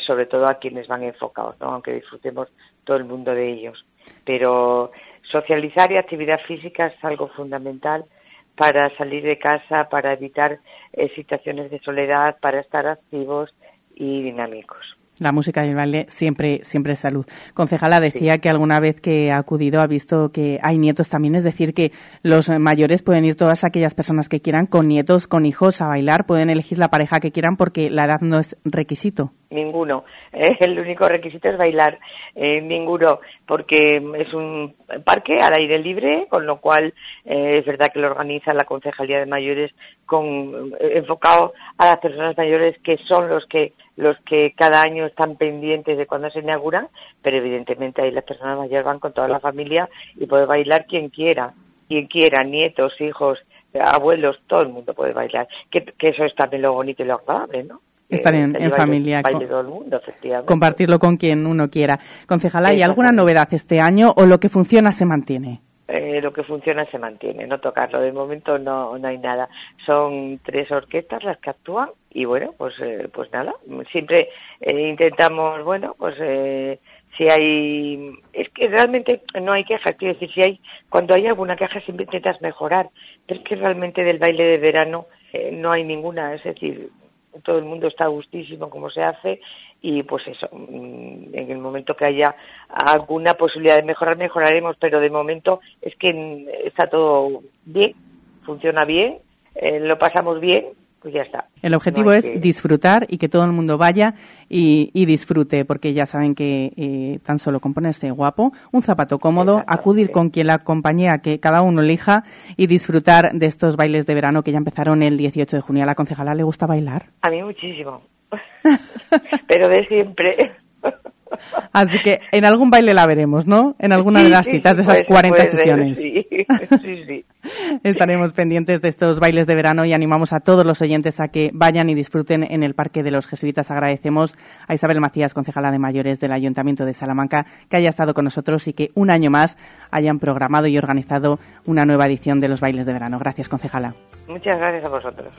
S27: sobre todo a quienes van enfocados, ¿no? aunque disfrutemos todo el mundo de ellos. Pero socializar y actividad física es algo fundamental para salir de casa, para evitar eh, situaciones de soledad, para estar activos y dinámicos.
S2: La música y el baile siempre, siempre es salud. Concejala decía que alguna vez que ha acudido ha visto que hay nietos también, es decir, que los mayores pueden ir todas aquellas personas que quieran con nietos, con hijos a bailar, pueden elegir la pareja que quieran porque la edad no es requisito.
S27: Ninguno. el único requisito es bailar. Eh, ninguno, porque es un parque al aire libre, con lo cual eh, es verdad que lo organiza la Concejalía de Mayores con eh, enfocado a las personas mayores que son los que los que cada año están pendientes de cuando se inauguran, pero evidentemente ahí las personas mayores van con toda la familia y puede bailar quien quiera, quien quiera, nietos, hijos, abuelos, todo el mundo puede bailar, que, eso es también lo bonito y lo agradable, ¿no?
S2: Estar en, familia.
S27: todo el mundo.
S2: Compartirlo con quien uno quiera. Concejala, ¿hay alguna novedad este año o lo que funciona se mantiene?
S27: Eh, lo que funciona se mantiene, no tocarlo. De momento no, no hay nada. Son tres orquestas las que actúan y bueno, pues, eh, pues nada. Siempre eh, intentamos, bueno, pues si hay, es que realmente no hay quejas, quiero decir, si hay, cuando hay alguna queja siempre intentas mejorar, pero es que realmente del baile de verano no hay ninguna, es decir, todo el mundo está gustísimo como se hace y pues eso, mm, en el momento que haya alguna posibilidad de mejorar, mejoraremos, pero de momento es que está todo bien, funciona bien, eh, lo pasamos bien, pues ya está.
S2: El objetivo es disfrutar y que todo el mundo vaya y, disfrute, porque ya saben que eh, tan solo con ponerse guapo, un zapato cómodo, acudir con quien la compañía que cada uno elija y disfrutar de estos bailes de verano que ya empezaron el 18 de junio. ¿A la concejala le gusta bailar?
S27: A mí muchísimo. pero de siempre.
S2: Así que en algún baile la veremos, ¿no? En alguna de las citas de esas 40 sesiones.
S27: Sí, sí,
S2: Estaremos pendientes de estos bailes de verano y animamos a todos los oyentes a que vayan y disfruten en el Parque de los Jesuitas. Agradecemos a Isabel Macías, concejala de mayores del Ayuntamiento de Salamanca, que haya estado con nosotros y que un año más hayan programado y organizado una nueva edición de los bailes de verano. Gracias, concejala.
S27: Muchas gracias a vosotros.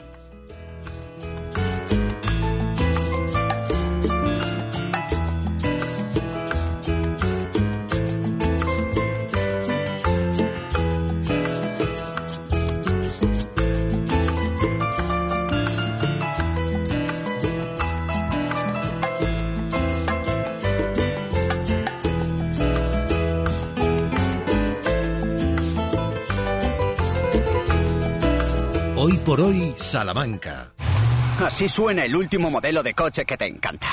S9: Hoy por hoy, Salamanca.
S28: Así suena el último modelo de coche que te encanta.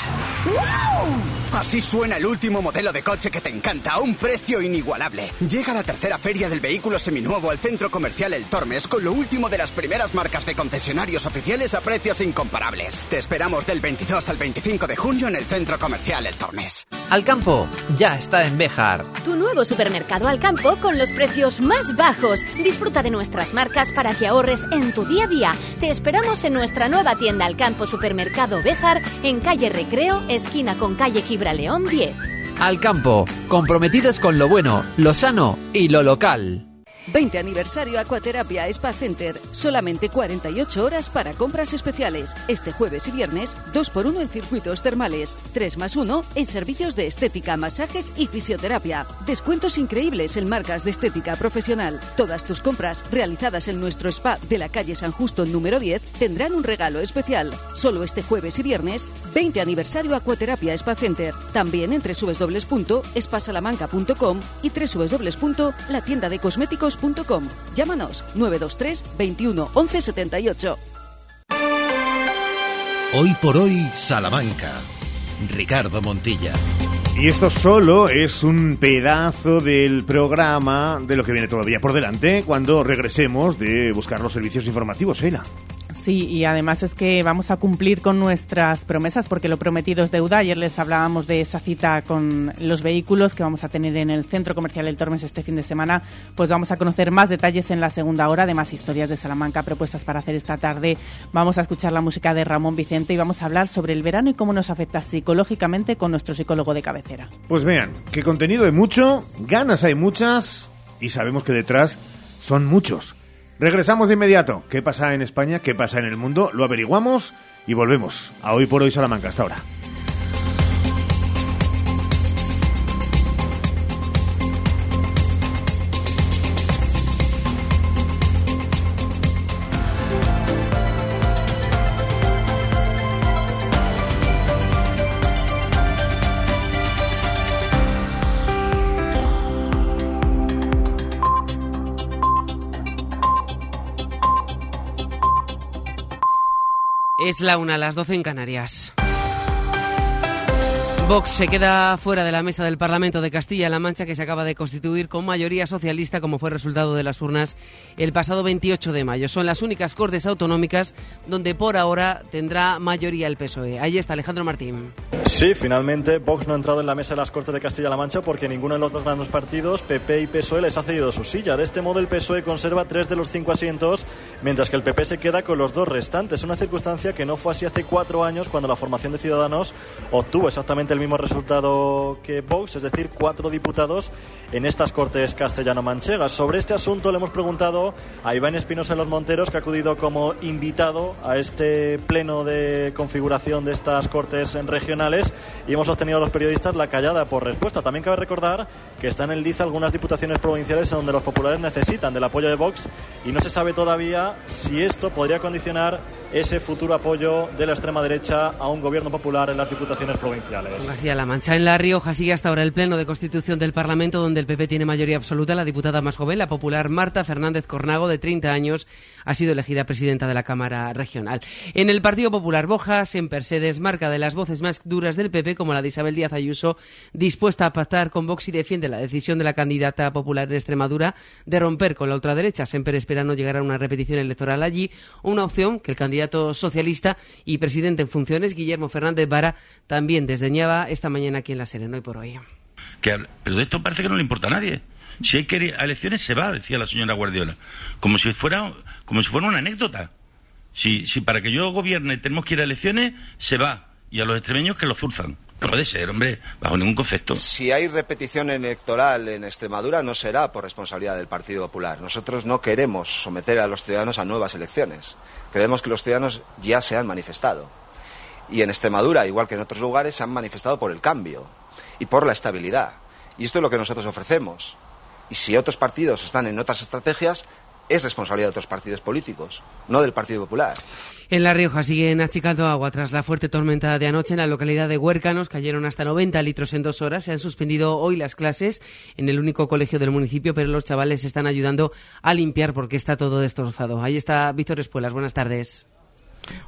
S28: Así suena el último modelo de coche que te encanta a un precio inigualable. Llega la tercera feria del vehículo seminuevo al centro comercial El Tormes con lo último de las primeras marcas de concesionarios oficiales a precios incomparables. Te esperamos del 22 al 25 de junio en el centro comercial El Tormes.
S23: Alcampo ya está en Béjar.
S24: Tu nuevo supermercado Alcampo con los precios más bajos. Disfruta de nuestras marcas para que ahorres en tu día a día. Te esperamos en nuestra nueva tienda Alcampo Supermercado Béjar en calle Recreo, esquina con calle Gibraleón 10.
S23: Alcampo, comprometidos con lo bueno, lo sano y lo local.
S29: 20 aniversario Acuaterapia Spa Center. Solamente 48 horas para compras especiales. Este jueves y viernes, 2 por 1 en circuitos termales. 3 más 1 en servicios de estética, masajes y fisioterapia. Descuentos increíbles en marcas de estética profesional. Todas tus compras realizadas en nuestro spa de la calle San Justo número 10 tendrán un regalo especial. Solo este jueves y viernes, 20 aniversario Acuaterapia Spa Center. También entre www.espasalamanca.com y Llámanos 923 21 11 78.
S9: Hoy por hoy, Salamanca. Ricardo Montilla.
S1: Y esto solo es un pedazo del programa de lo que viene todavía por delante cuando regresemos de buscar los servicios informativos, Sheila.
S2: Sí, y además es que vamos a cumplir con nuestras promesas porque lo prometido es deuda. Ayer les hablábamos de esa cita con los vehículos que vamos a tener en el Centro Comercial El Tormes este fin de semana. Pues vamos a conocer más detalles en la segunda hora de más historias de Salamanca propuestas para hacer esta tarde. Vamos a escuchar la música de Ramón Vicente y vamos a hablar sobre el verano y cómo nos afecta psicológicamente con nuestro psicólogo de cabecera.
S1: Pues vean, que contenido hay mucho, ganas hay muchas y sabemos que detrás son muchos. Regresamos de inmediato. ¿Qué pasa en España? ¿Qué pasa en el mundo? Lo averiguamos y volvemos a Hoy por Hoy Salamanca. Hasta ahora.
S30: Es la una, las 12 en Canarias. Vox se queda fuera de la mesa del Parlamento de Castilla-La Mancha que se acaba de constituir con mayoría socialista como fue resultado de las urnas el pasado 28 de mayo. Son las únicas cortes autonómicas donde por ahora tendrá mayoría el PSOE. Ahí está Alejandro Martín.
S31: Sí, finalmente Vox no ha entrado en la mesa de las Cortes de Castilla-La Mancha porque ninguno de los dos grandes partidos, PP y PSOE, les ha cedido su silla. De este modo el PSOE conserva tres de los cinco asientos, mientras que el PP se queda con los dos restantes. Una circunstancia que no fue así hace cuatro años cuando la formación de Ciudadanos obtuvo exactamente el mismo resultado que Vox, es decir, cuatro diputados en estas Cortes castellano-manchegas. Sobre este asunto le hemos preguntado a Iván Espinosa de los Monteros, que ha acudido como invitado a este pleno de configuración de estas Cortes regionales y hemos obtenido a los periodistas la callada por respuesta. También cabe recordar que están en liza algunas diputaciones provinciales en donde los populares necesitan del apoyo de Vox y no se sabe todavía si esto podría condicionar ese futuro apoyo de la extrema derecha a un gobierno popular en las diputaciones provinciales.
S30: La Mancha. En La Rioja sigue hasta ahora el pleno de constitución del Parlamento, donde el PP tiene mayoría absoluta. La diputada más joven, la popular Marta Fernández Cornago, de 30 años, ha sido elegida presidenta de la Cámara Regional. En el Partido Popular, Bojas en se desmarca de las voces más duras del PP, como la de Isabel Díaz Ayuso, dispuesta a pactar con Vox y defiende la decisión de la candidata popular en Extremadura de romper con la ultraderecha. Semper espera no llegar a una repetición electoral allí, una opción que el candidato socialista y presidente en funciones, Guillermo Fernández Vara, también desdeñaba esta mañana aquí en la Serena, hoy por hoy.
S32: Que, pero de esto parece que no le importa a nadie. Si hay que ir a elecciones, se va, decía la señora Guardiola. Como si fuera, como si fuera una anécdota. Si, si para que yo gobierne tenemos que ir a elecciones, se va. Y a los extremeños que lo zurzan. No puede ser, hombre, bajo ningún concepto.
S12: Si hay repetición electoral en Extremadura, no será por responsabilidad del Partido Popular. Nosotros no queremos someter a los ciudadanos a nuevas elecciones. Creemos que los ciudadanos ya se han manifestado y en Extremadura, igual que en otros lugares, se han manifestado por el cambio y por la estabilidad. Y esto es lo que nosotros ofrecemos. Y si otros partidos están en otras estrategias, es responsabilidad de otros partidos políticos, no del Partido Popular.
S30: En La Rioja siguen achicando agua tras la fuerte tormenta de anoche en la localidad de Huércanos. Cayeron hasta 90 litros en dos horas. Se han suspendido hoy las clases en el único colegio del municipio, pero los chavales están ayudando a limpiar porque está todo destrozado. Ahí está Víctor Espuelas. Buenas tardes.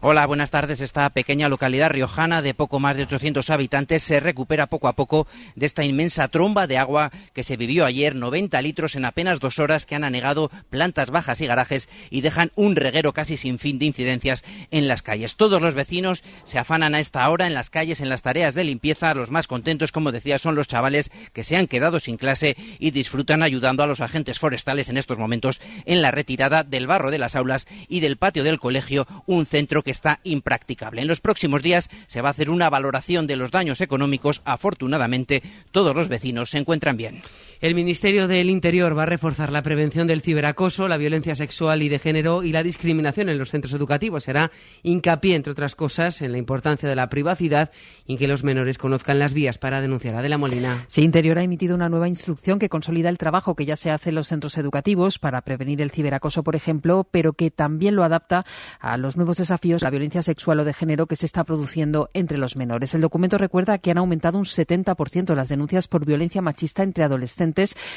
S33: Hola, buenas tardes. Esta pequeña localidad riojana de poco más de 800 habitantes se recupera poco a poco de esta inmensa tromba de agua que se vivió ayer, 90 litros en apenas dos horas que han anegado plantas bajas y garajes y dejan un reguero casi sin fin de incidencias en las calles. Todos los vecinos se afanan a esta hora en las calles en las tareas de limpieza. Los más contentos, como decía, son los chavales que se han quedado sin clase y disfrutan ayudando a los agentes forestales en estos momentos en la retirada del barro de las aulas y del patio del colegio, un centro que está impracticable. En los próximos días se va a hacer una valoración de los daños económicos. Afortunadamente, todos los vecinos se encuentran bien.
S30: El Ministerio del Interior va a reforzar la prevención del ciberacoso, la violencia sexual y de género y la discriminación en los centros educativos. Será hincapié, entre otras cosas, en la importancia de la privacidad y en que los menores conozcan las vías para denunciar. a De la Molina.
S34: Sí, Interior ha emitido una nueva instrucción que consolida el trabajo que ya se hace en los centros educativos para prevenir el ciberacoso, por ejemplo, pero que también lo adapta a los nuevos desafíos la violencia sexual o de género que se está produciendo entre los menores. El documento recuerda que han aumentado un 70% las denuncias por violencia machista entre adolescentes,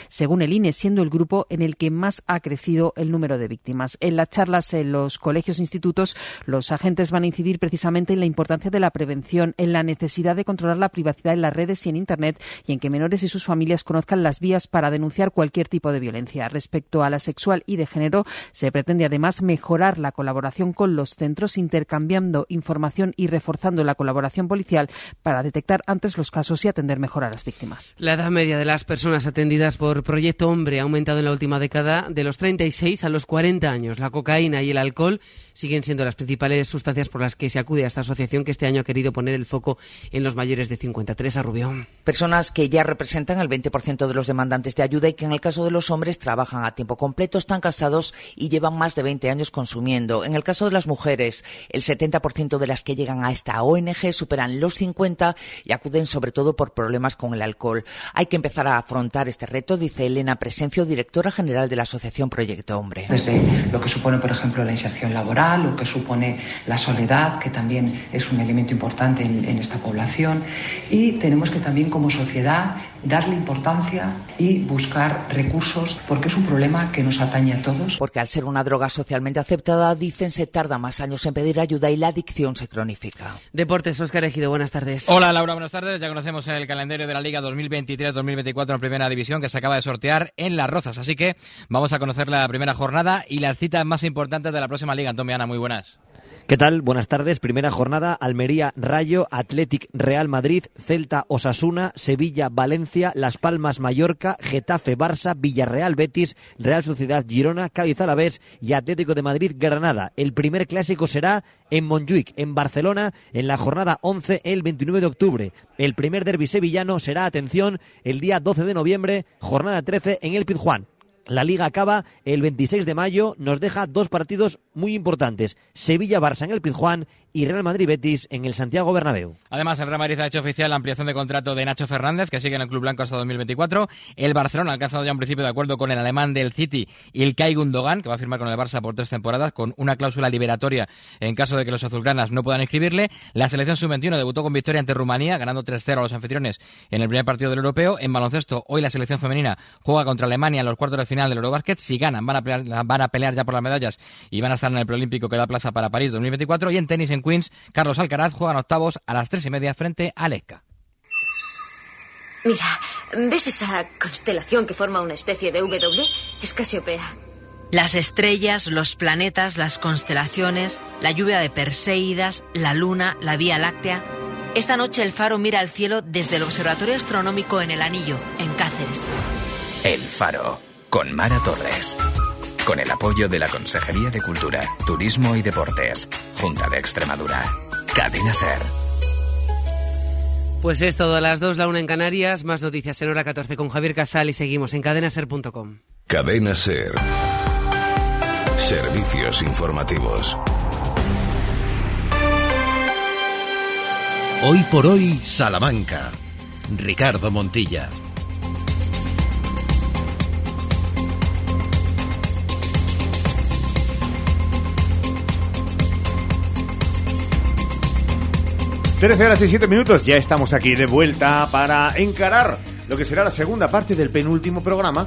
S34: según el INE, siendo el grupo en el que más ha crecido el número de víctimas. En las charlas en los colegios e institutos, los agentes van a incidir precisamente en la importancia de la prevención, en la necesidad de controlar la privacidad en las redes y en Internet y en que menores y sus familias conozcan las vías para denunciar cualquier tipo de violencia. Respecto a la sexual y de género, se pretende además mejorar la colaboración con los centros intercambiando información y reforzando la colaboración policial para detectar antes los casos y atender mejor a las víctimas.
S30: La edad media de las personas atendidas por Proyecto Hombre ha aumentado en la última década de los 36 a los 40 años. La cocaína y el alcohol siguen siendo las principales sustancias por las que se acude a esta asociación que este año ha querido poner el foco en los mayores de 53 a Rubión.
S35: Personas que ya representan el 20% de los demandantes de ayuda y que en el caso de los hombres trabajan a tiempo completo, están casados y llevan más de 20 años consumiendo. En el caso de las mujeres, el 70% de las que llegan a esta ONG superan los 50 y acuden sobre todo por problemas con el alcohol. Hay que empezar a afrontar este reto, dice Elena Presencio, directora general de la Asociación Proyecto Hombre.
S36: Desde lo que supone, por ejemplo, la inserción laboral, lo que supone la soledad, que también es un elemento importante en, en esta población, y tenemos que también como sociedad darle importancia y buscar recursos porque es un problema que nos atañe a todos.
S35: Porque al ser una droga socialmente aceptada, dicen, se tarda más años en pedir ayuda y la adicción se cronifica.
S30: Deportes, Oscar Ejido, buenas tardes.
S37: Hola Laura, buenas tardes. Ya conocemos el calendario de la Liga 2023-2024 en Primera División que se acaba de sortear en Las Rozas. Así que vamos a conocer la primera jornada y las citas más importantes de la próxima Liga. Antonio Ana, muy buenas.
S38: ¿Qué tal? Buenas tardes. Primera jornada, Almería, Rayo, Athletic, Real Madrid, Celta, Osasuna, Sevilla, Valencia, Las Palmas, Mallorca, Getafe, Barça, Villarreal, Betis, Real Sociedad, Girona, Cádiz, Alavés y Atlético de Madrid, Granada. El primer clásico será en Montjuic, en Barcelona, en la jornada 11, el 29 de octubre. El primer derbi sevillano será, atención, el día 12 de noviembre, jornada 13, en el Pizjuán. La liga acaba el 26 de mayo, nos deja dos partidos muy importantes, Sevilla-Barça en el Pizjuán y Real Madrid-Betis en el Santiago Bernabéu.
S37: Además, el Real Madrid ha hecho oficial la ampliación de contrato de Nacho Fernández, que sigue en el Club Blanco hasta 2024. El Barcelona ha alcanzado ya un principio de acuerdo con el alemán del City y el Kai Gundogan, que va a firmar con el Barça por tres temporadas, con una cláusula liberatoria en caso de que los azulgranas no puedan inscribirle. La selección sub-21 debutó con victoria ante Rumanía, ganando 3-0 a los anfitriones en el primer partido del europeo. En baloncesto, hoy la selección femenina juega contra Alemania en los cuartos de final del Eurobasket. Si ganan, van a pelear, van a pelear ya por las medallas y van a estar en el preolímpico que da plaza para París 2024. Y en tenis en Queens, Carlos Alcaraz juegan octavos a las tres y media frente a Lecca.
S39: Mira, ¿ves esa constelación que forma una especie de W? Es Casiopea.
S40: Las estrellas, los planetas, las constelaciones, la lluvia de Perseidas, la luna, la Vía Láctea. Esta noche el faro mira al cielo desde el Observatorio Astronómico en el Anillo, en Cáceres.
S41: El faro, con Mara Torres. Con el apoyo de la Consejería de Cultura, Turismo y Deportes, Junta de Extremadura. Cadena Ser.
S30: Pues es todo a las 2, la 1 en Canarias, más noticias en hora 14 con Javier Casal y seguimos en cadenaser.com.
S42: Cadena Ser. Servicios informativos.
S9: Hoy por hoy, Salamanca. Ricardo Montilla.
S1: Trece horas y siete minutos, ya estamos aquí de vuelta para encarar lo que será la segunda parte del penúltimo programa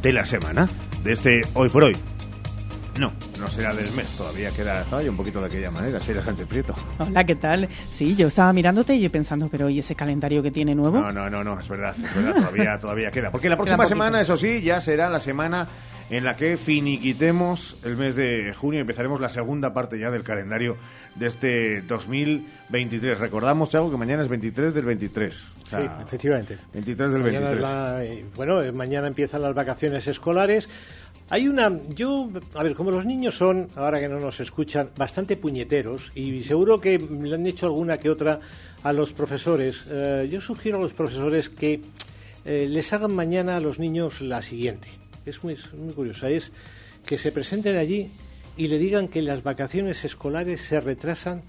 S1: de la semana, de este Hoy por Hoy. No, no será del mes, todavía queda todavía un poquito de aquella manera, Sheila Sánchez Prieto.
S2: Hola, ¿qué tal? Sí, yo estaba mirándote y yo pensando, pero ¿y ese calendario que tiene nuevo?
S1: No, no, no, no, es verdad, es verdad, todavía, todavía queda. Porque la próxima semana, eso sí, ya será la semana en la que finiquitemos el mes de junio y empezaremos la segunda parte ya del calendario de este 2023. Recordamos, Chago, que mañana es 23 del 23. O sea,
S7: sí, efectivamente.
S1: 23 del
S7: Mañana
S1: 23.
S7: es la- eh, bueno, eh, mañana empiezan las vacaciones escolares. Hay una, yo, a ver, como los niños son, ahora que no nos escuchan, bastante puñeteros y seguro que le han hecho alguna que otra a los profesores. eh, yo sugiero a los profesores que eh, les hagan mañana a los niños la siguiente. Es muy, es muy curiosa, es que se presenten allí y le digan que las vacaciones escolares se retrasan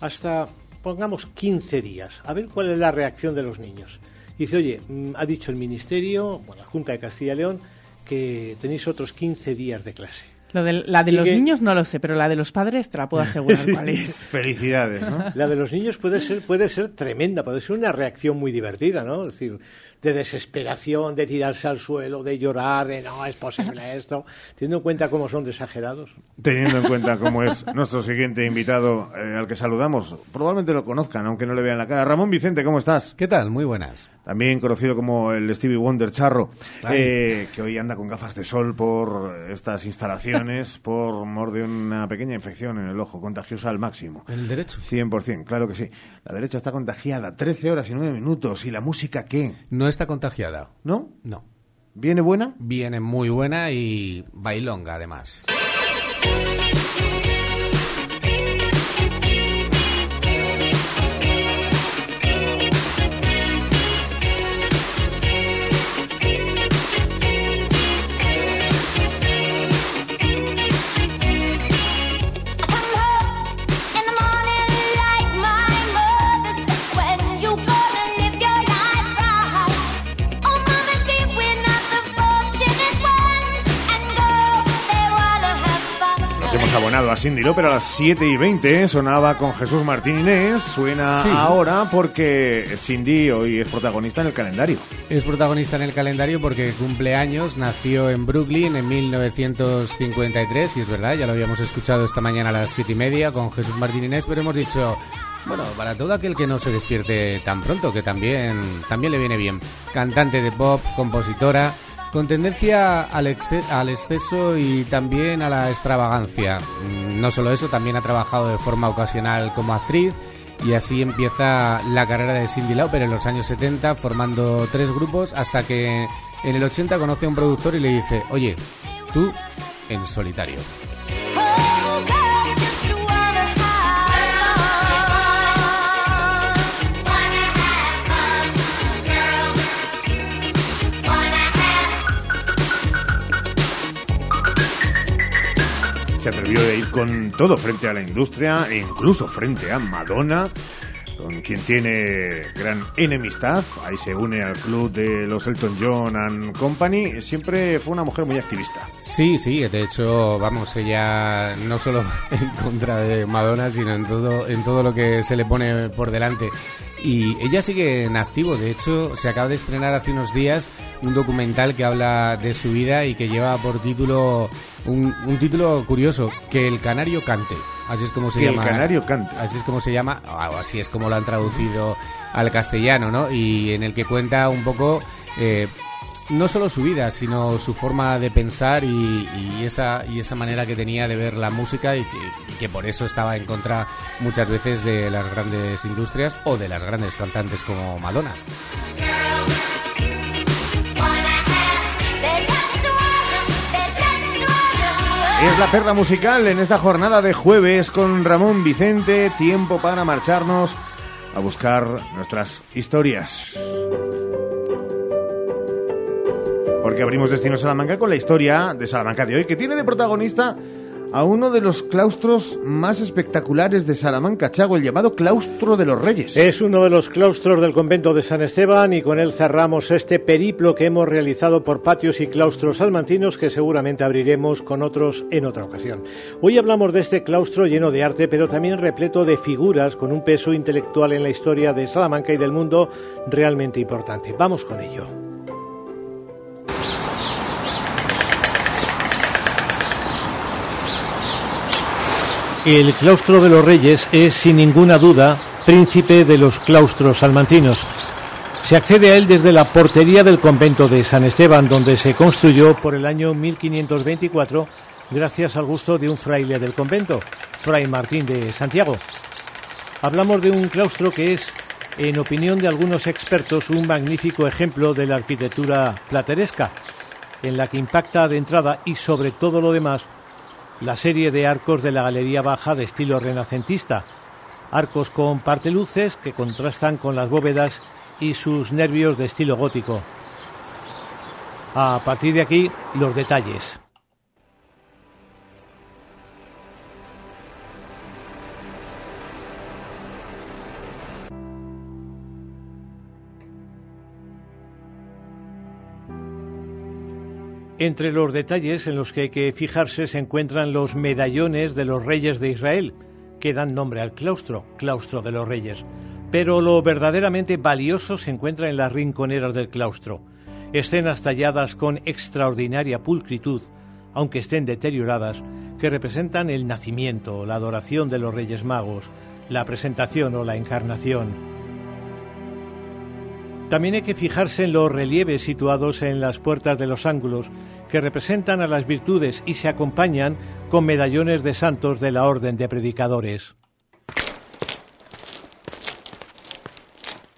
S7: hasta, pongamos, 15 días. A ver cuál es la reacción de los niños. Dice, oye, mm, ha dicho el Ministerio, bueno, la Junta de Castilla y León, que tenéis otros 15 días de clase.
S2: Lo de, la de
S7: Y
S2: los
S7: que-
S2: niños no lo sé, pero la de los padres te la puedo asegurar
S7: Sí.
S2: cuál es.
S1: Felicidades, ¿no?
S7: La de los niños puede ser, puede ser tremenda, puede ser una reacción muy divertida, ¿no? Es decir, de desesperación, de tirarse al suelo, de llorar, de no es posible esto, teniendo en cuenta cómo son de exagerados.
S1: Teniendo en cuenta cómo es nuestro siguiente invitado eh, al que saludamos, probablemente lo conozcan, aunque no le vean la cara. Ramón Vicente, ¿cómo estás?
S16: ¿Qué tal? Muy buenas.
S1: También conocido como el Stevie Wonder Charro, eh, que hoy anda con gafas de sol por estas instalaciones, por mor de una pequeña infección en el ojo, contagiosa al máximo.
S16: ¿El derecho?
S1: 100%, claro que sí. La derecha está contagiada, 13 horas y 9 minutos. ¿Y la música qué?
S16: No está contagiada.
S1: ¿No?
S16: No.
S1: ¿Viene buena?
S16: Viene muy buena y bailonga además.
S1: Hemos abonado a Cindy Lauper a las 7 y 20. Sonaba con Jesús Martín Inés. Suena
S16: Sí.
S1: ahora porque Cindy hoy es protagonista en el calendario.
S16: Es protagonista en el calendario porque cumple años, nació en Brooklyn en 1953 y es verdad, ya lo habíamos escuchado esta mañana a las siete y media con Jesús Martín Inés, pero hemos dicho, bueno, para todo aquel que no se despierte tan pronto, que también, también le viene bien. Cantante de pop, compositora, con tendencia al, exce- al exceso y también a la extravagancia. Mm, No solo eso, también ha trabajado de forma ocasional como actriz y así empieza la carrera de Cindy Lauper en los años 70 formando tres grupos hasta que en el 80 conoce a un productor y le dice, oye, tú en solitario.
S1: Se atrevió a ir con todo frente a la industria e incluso frente a Madonna, con quien tiene gran enemistad. Ahí se une al club de los Elton John and Company. Siempre fue una mujer muy activista.
S16: Sí, sí, de hecho, vamos, ella no solo en contra de Madonna, sino en todo, en todo lo que se le pone por delante. Y ella sigue en activo, de hecho, se acaba de estrenar hace unos días un documental que habla de su vida y que lleva por título un, un título curioso, que el canario cante. Así es como se
S1: Que el
S16: llama.
S1: canario cante.
S16: Así es como se llama, o así es como lo han traducido al castellano, ¿no? Y en el que cuenta un poco eh, no solo su vida, sino su forma de pensar y, y esa, y esa manera que tenía de ver la música y que, y que por eso estaba en contra muchas veces de las grandes industrias o de las grandes cantantes como Madonna.
S1: Es la perla musical en esta jornada de jueves con Ramón Vicente. Tiempo para marcharnos a buscar nuestras historias. Porque abrimos Destino Salamanca con la historia de Salamanca de hoy, que tiene de protagonista a uno de los claustros más espectaculares de Salamanca, Chago, el llamado Claustro de los Reyes.
S7: Es uno de los claustros del convento de San Esteban y con él cerramos este periplo que hemos realizado por patios y claustros salmantinos que seguramente abriremos con otros en otra ocasión. Hoy hablamos de este claustro lleno de arte, pero también repleto de figuras con un peso intelectual en la historia de Salamanca y del mundo realmente importante. Vamos con ello. El claustro de los reyes es, sin ninguna duda, príncipe de los claustros salmantinos. Se accede a él desde la portería del convento de San Esteban, donde se construyó por el año 1524 gracias al gusto de un fraile del convento, Fray Martín de Santiago. Hablamos de un claustro que es, en opinión de algunos expertos, un magnífico ejemplo de la arquitectura plateresca, en la que impacta de entrada y sobre todo lo demás la serie de arcos de la galería baja de estilo renacentista, arcos con parteluces que contrastan con las bóvedas y sus nervios de estilo gótico. A partir de aquí, los detalles. Entre los detalles en los que hay que fijarse se encuentran los medallones de los reyes de Israel, que dan nombre al claustro, claustro de los reyes. Pero lo verdaderamente valioso se encuentra en las rinconeras del claustro, escenas talladas con extraordinaria pulcritud, aunque estén deterioradas, que representan el nacimiento, la adoración de los reyes magos, la presentación o la encarnación. También hay que fijarse en los relieves situados en las puertas de los ángulos, que representan a las virtudes y se acompañan con medallones de santos de la Orden de Predicadores.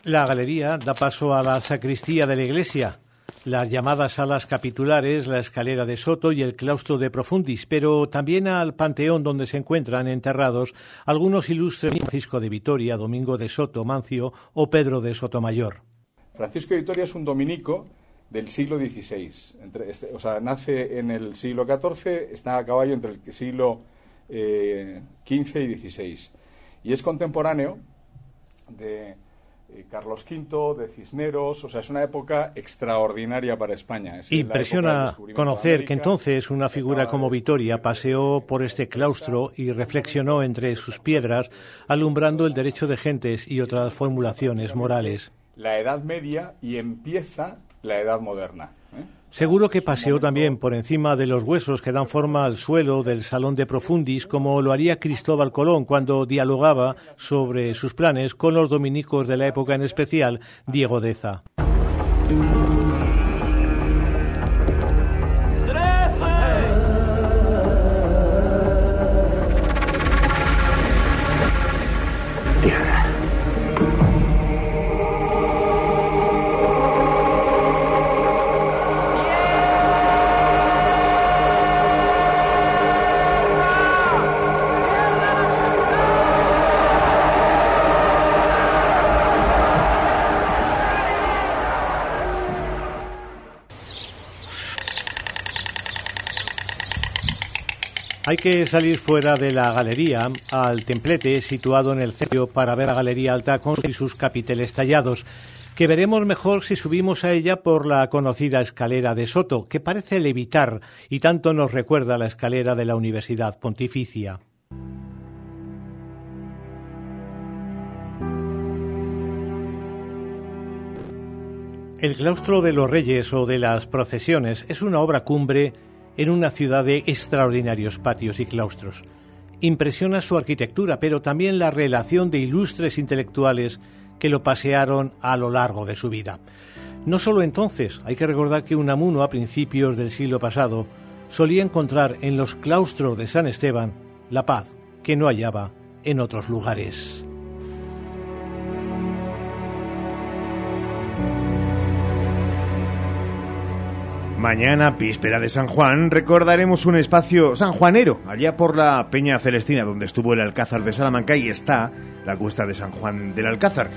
S7: La galería da paso a la sacristía de la iglesia, las llamadas salas capitulares, la escalera de Soto y el claustro de Profundis, pero también al panteón donde se encuentran enterrados algunos ilustres Francisco de Vitoria, Domingo de Soto, Mancio o Pedro de Sotomayor.
S43: Francisco de Vitoria es un dominico del siglo XVI. Entre este- o sea, nace en el siglo XIV, está a caballo entre el siglo eh, XV y XVI. Y es contemporáneo de, eh, Carlos V, de Cisneros, o sea, es una época extraordinaria para España. Es
S7: Impresiona conocer que entonces una figura como Vitoria paseó por este claustro y reflexionó entre sus piedras, alumbrando el derecho de gentes y otras formulaciones morales.
S43: La Edad Media y empieza la Edad Moderna. ¿eh?
S7: Seguro que paseó también por encima de los huesos que dan forma al suelo del Salón de Profundis, como lo haría Cristóbal Colón cuando dialogaba sobre sus planes con los dominicos de la época, en especial Diego Deza. Que salir fuera de la galería al templete situado en el centro para ver la galería alta con sus capiteles tallados, que veremos mejor si subimos a ella por la conocida escalera de Soto, que parece levitar y tanto nos recuerda la escalera de la Universidad Pontificia. El claustro de los reyes o de las procesiones es una obra cumbre en una ciudad de extraordinarios patios y claustros. Impresiona su arquitectura, pero también la relación de ilustres intelectuales que lo pasearon a lo largo de su vida. No solo entonces, hay que recordar que Unamuno a principios del siglo pasado solía encontrar en los claustros de San Esteban la paz que no hallaba en otros lugares.
S1: Mañana, víspera de San Juan, recordaremos un espacio sanjuanero, allá por la Peña Celestina, donde estuvo el Alcázar de Salamanca y está la cuesta de San Juan del Alcázar.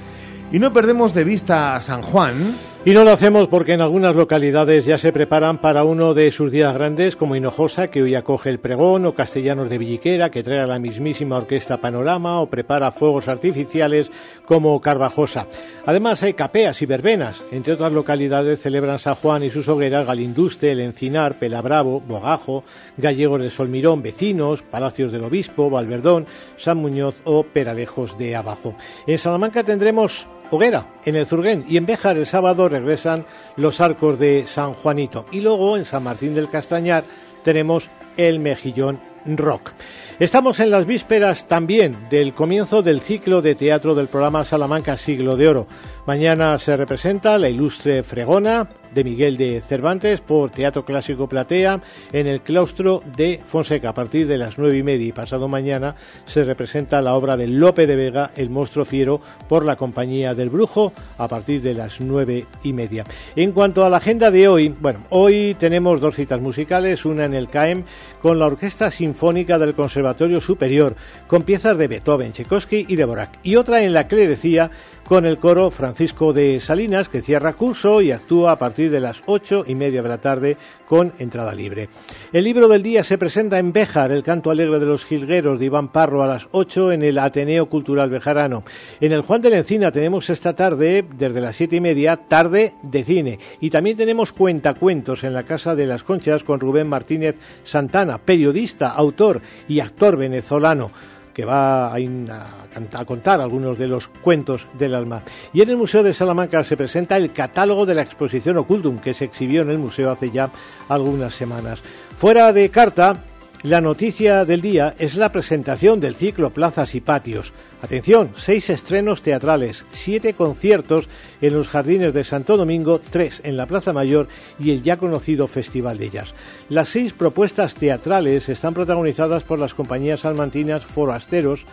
S1: Y no perdemos de vista a San Juan.
S7: Y no lo hacemos porque en algunas localidades ya se preparan para uno de sus días grandes, como Hinojosa, que hoy acoge el pregón, o Castellanos de Villiquera, que trae a la mismísima orquesta Panorama, o prepara fuegos artificiales como Carvajosa. Además hay capeas y verbenas. Entre otras localidades celebran San Juan y sus hogueras Galinduste, El Encinar, Pelabravo, Bogajo, Gallegos de Solmirón, Vecinos, Palacios del Obispo, Valverdón, San Muñoz o Peralejos de Abajo. En Salamanca tendremos hoguera en el Zurguén y en Béjar el sábado regresan los arcos de San Juanito y luego en San Martín del Castañar tenemos el Mejillón Rock. Estamos en las vísperas también del comienzo del ciclo de teatro del programa Salamanca Siglo de Oro. Mañana se representa la ilustre Fregona de Miguel de Cervantes por Teatro Clásico Platea en el claustro de Fonseca a partir de las nueve y media y pasado mañana se representa la obra de Lope de Vega, El monstruo fiero, por la compañía del Brujo a partir de las nueve y media. En cuanto a la agenda de hoy, bueno, hoy tenemos dos citas musicales, una en el CAEM con la Orquesta Sinfónica del Conservatorio Superior con piezas de Beethoven, Tchaikovsky y de Borac y otra en la Clerecía con el coro Francisco de Salinas, que cierra curso y actúa a partir de las ocho y media de la tarde con entrada libre. El libro del día se presenta en Béjar, el canto alegre de los jilgueros de Iván Parro a las ocho en el Ateneo Cultural Bejarano. En el Juan de la Encina tenemos esta tarde, desde las siete y media, tarde de cine. Y también tenemos cuentacuentos en la Casa de las Conchas con Rubén Martínez Santana, periodista, autor y actor venezolano que va a, a, contar algunos de los cuentos del alma. Y en el Museo de Salamanca se presenta el catálogo de la exposición Ocultum, que se exhibió en el museo hace ya algunas semanas. Fuera de carta, la noticia del día es la presentación del ciclo Plazas y Patios. Atención, seis estrenos teatrales, siete conciertos en los jardines de Santo Domingo, tres en la Plaza Mayor y el ya conocido Festival de Jazz. Las seis propuestas teatrales están protagonizadas por las compañías salmantinas Forasteros,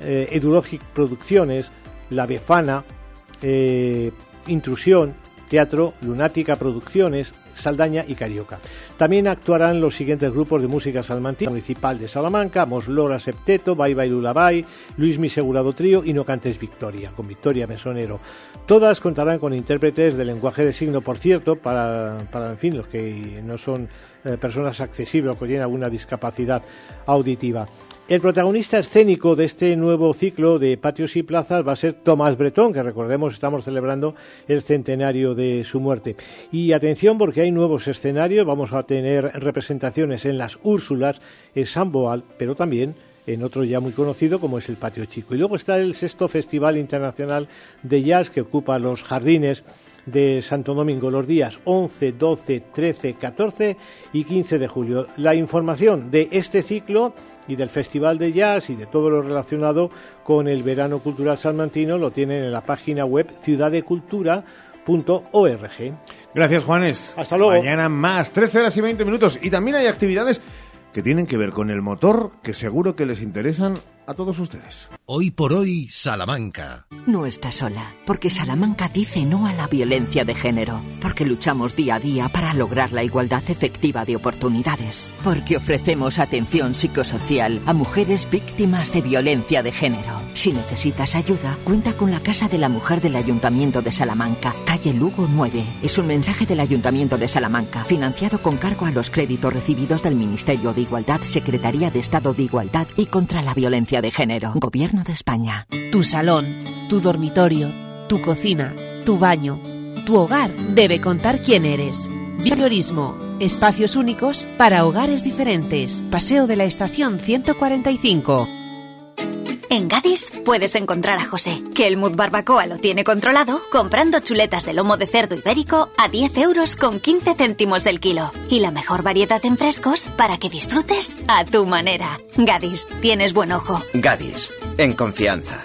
S7: eh, Edulogic Producciones, La Befana, eh, Intrusión, Teatro, Lunática Producciones, Saldaña y Carioca. También actuarán los siguientes grupos de música salmantina municipal de Salamanca, Moslora Septeto, Bye Bye Lullaby, Luis Mi Segurado Trío y No Cantes Victoria, con Victoria Mesonero. Todas contarán con intérpretes de lenguaje de signo, por cierto, para, para en fin, los que no son eh, personas accesibles o que tienen alguna discapacidad auditiva. El protagonista escénico de este nuevo ciclo de patios y plazas va a ser Tomás Bretón, que recordemos estamos celebrando el centenario de su muerte. Y atención porque hay nuevos escenarios, vamos a tener representaciones en las Úrsulas, en San Boal, pero también en otro ya muy conocido como es el Patio Chico. Y luego está el sexto Festival Internacional de Jazz que ocupa los jardines de Santo Domingo los días 11, 12, 13, 14 y 15 de julio. La información de este ciclo y del Festival de Jazz y de todo lo relacionado con el Verano Cultural Salmantino lo tienen en la página web ciudaddecultura.org.
S1: Gracias, Juanes.
S7: Hasta luego.
S1: Mañana más, 13 horas y 20 minutos. Y también hay actividades que tienen que ver con el motor que seguro que les interesan a todos ustedes.
S9: Hoy por hoy, Salamanca.
S44: No está sola, porque Salamanca dice no a la violencia de género, porque luchamos día a día para lograr la igualdad efectiva de oportunidades, porque ofrecemos atención psicosocial a mujeres víctimas de violencia de género. Si necesitas ayuda, cuenta con la Casa de la Mujer del Ayuntamiento de Salamanca, calle Lugo 9. Es un mensaje del Ayuntamiento de Salamanca, financiado con cargo a los créditos recibidos del Ministerio de Igualdad, Secretaría de Estado de Igualdad y contra la Violencia de Género, Gobierno de España.
S45: Tu salón, tu dormitorio, tu cocina, tu baño, tu hogar debe contar quién eres. Valorismo, espacios únicos para hogares diferentes. Paseo de la Estación 145.
S46: En Gadis puedes encontrar a José, que el Mood Barbacoa lo tiene controlado comprando chuletas de lomo de cerdo ibérico a 10 euros con 15 céntimos el kilo. Y la mejor variedad en frescos para que disfrutes a tu manera. Gadis, tienes buen ojo.
S17: Gadis, en confianza.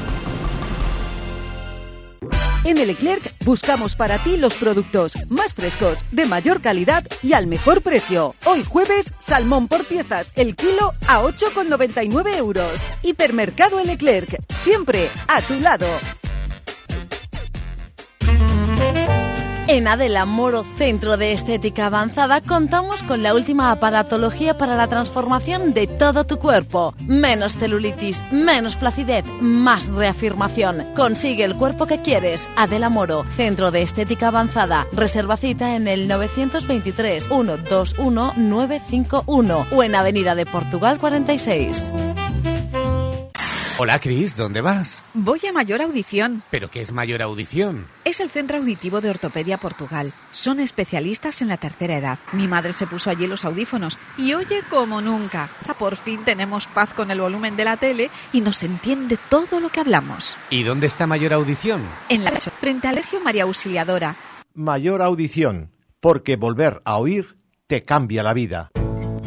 S47: En Leclerc buscamos para ti los productos más frescos, de mayor calidad y al mejor precio. Hoy jueves, salmón por piezas, el kilo a 8,99 euros. Hipermercado Leclerc, siempre a tu lado.
S19: En Adela Moro Centro de Estética Avanzada contamos con la última aparatología para la transformación de todo tu cuerpo. Menos celulitis, menos flacidez, más reafirmación. Consigue el cuerpo que quieres. Adela Moro, Centro de Estética Avanzada. Reserva cita en el 923 121 951 o en Avenida de Portugal 46.
S16: Hola, Cris, ¿dónde vas?
S48: Voy a Mayor Audición.
S16: ¿Pero qué es mayor audición?
S48: Es el Centro Auditivo de Ortopedia Portugal. Son especialistas en la tercera edad. Mi madre se puso allí los audífonos y oye como nunca. Por fin tenemos paz con el volumen de la tele y nos entiende todo lo que hablamos.
S16: ¿Y dónde está mayor audición?
S48: En la frente a Alergio María Auxiliadora.
S7: Mayor audición, porque volver a oír te cambia la vida.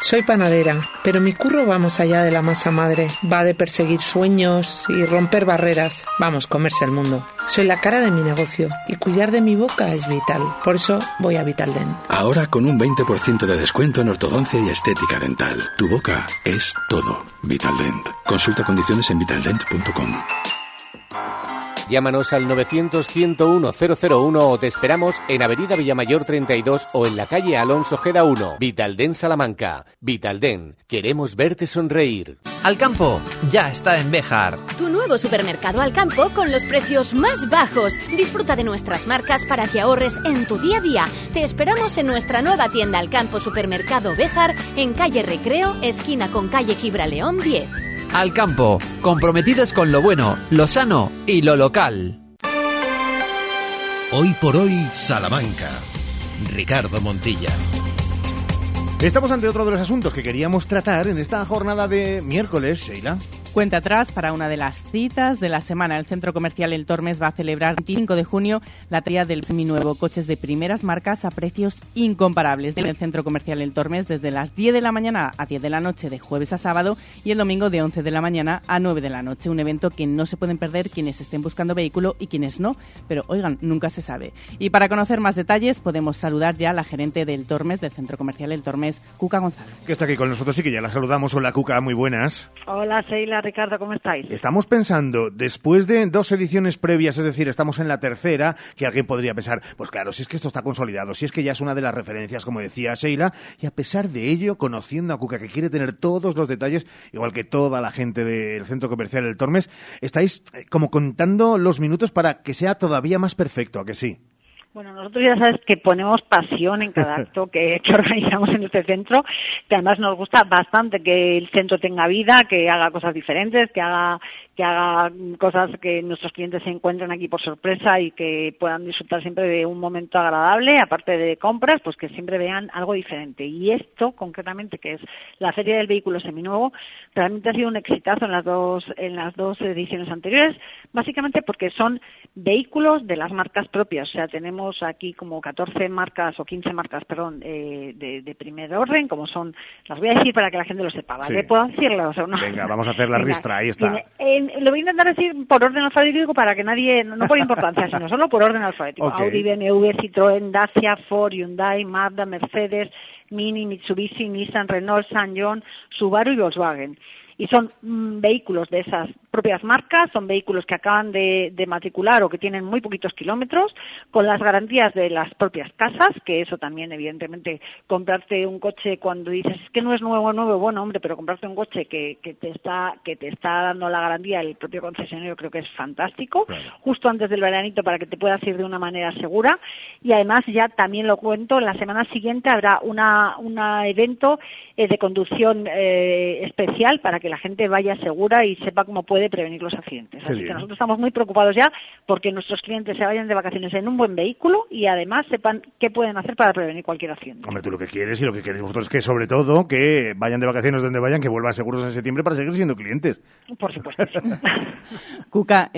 S49: Soy panadera, pero mi curro va más allá de la masa madre. Va de perseguir sueños y romper barreras. Vamos, comerse el mundo. Soy la cara de mi negocio y cuidar de mi boca es vital. Por eso voy a Vitaldent.
S50: Ahora con un 20% de descuento en ortodoncia y estética dental. Tu boca es todo. Vitaldent. Consulta condiciones en vitaldent.com.
S16: Llámanos al 900-101-001 o te esperamos en Avenida Villamayor 32 o en la calle Alonso Geda 1. Vitalden Salamanca. Vitalden, queremos verte sonreír.
S51: Alcampo ya está en Béjar.
S24: Tu nuevo supermercado Alcampo con los precios más bajos. Disfruta de nuestras marcas para que ahorres en tu día a día. Te esperamos en nuestra nueva tienda Alcampo Supermercado Béjar en calle Recreo, esquina con calle Gibraleón 10.
S51: Al campo, comprometidos con lo bueno, lo sano y lo local.
S9: Hoy por hoy, Salamanca. Ricardo Montilla.
S1: Estamos ante otro de los asuntos que queríamos tratar en esta jornada de miércoles, Sheila.
S2: Cuenta atrás para una de las citas de la semana. El centro comercial El Tormes va a celebrar el 25 de junio la tría del seminuevo. Coches de primeras marcas a precios incomparables. En el centro comercial El Tormes desde las 10 de la mañana a 10 de la noche de jueves a sábado y el domingo de 11 de la mañana a 9 de la noche. Un evento que no se pueden perder quienes estén buscando vehículo y quienes no. Pero oigan, nunca se sabe. Y para conocer más detalles podemos saludar ya a la gerente del Tormes, del centro comercial El Tormes, Cuca González.
S1: Que está aquí con nosotros y que ya la saludamos. Hola Cuca, muy buenas.
S52: Hola Ricardo, ¿cómo estáis?
S1: Estamos pensando, después de dos ediciones previas, es decir, estamos en la tercera, que alguien podría pensar, pues claro, si es que esto está consolidado, si es que ya es una de las referencias, como decía Sheila, y a pesar de ello, conociendo a Cuca, que quiere tener todos los detalles, igual que toda la gente del centro comercial El Tormes, estáis eh, como contando los minutos para que sea todavía más perfecto, ¿a que sí?
S52: Bueno, nosotros ya sabes que ponemos pasión en cada acto que, organizamos en este centro, que además nos gusta bastante que el centro tenga vida, que haga cosas diferentes, que haga que haga cosas que nuestros clientes se encuentren aquí por sorpresa y que puedan disfrutar siempre de un momento agradable, aparte de compras, pues que siempre vean algo diferente. Y esto, concretamente, que es la Feria del Vehículo Seminuevo, realmente ha sido un exitazo en las dos, en las dos ediciones anteriores, básicamente porque son vehículos de las marcas propias. O sea, tenemos aquí como 14 marcas o 15 marcas, perdón, eh, de, primer orden, como son, las voy a decir para que la gente lo sepa, ¿vale? ¿Puedo decirlas o no?
S1: Venga, vamos a hacer la ristra, ahí está
S52: lo voy a intentar decir por orden alfabético para que nadie, no por importancia, sino solo por orden alfabético. Audi, BMW, Citroën, Dacia, Ford, Hyundai, Mazda, Mercedes, Mini, Mitsubishi, Nissan, Renault, John, Subaru y Volkswagen. Y son mm, vehículos de esas propias marcas, son vehículos que acaban de, matricular o que tienen muy poquitos kilómetros, con las garantías de las propias casas, que eso también, evidentemente, comprarte un coche cuando dices que no es nuevo, nuevo, bueno, hombre, pero comprarte un coche que, te, está, que te está dando la garantía el propio concesionario creo que es fantástico, justo antes del veranito para que te puedas ir de una manera segura. Y además, ya también lo cuento, la semana siguiente habrá un evento eh, de conducción eh, especial para que la gente vaya segura y sepa cómo puede prevenir los accidentes. Así que nosotros estamos muy preocupados ya porque nuestros clientes se vayan de vacaciones en un buen vehículo y además sepan qué pueden hacer para prevenir cualquier accidente.
S1: Hombre, tú lo que quieres y lo que queréis vosotros es que sobre todo que vayan de vacaciones donde vayan, que vuelvan seguros en septiembre para seguir siendo clientes.
S52: Por supuesto.
S2: Cuca,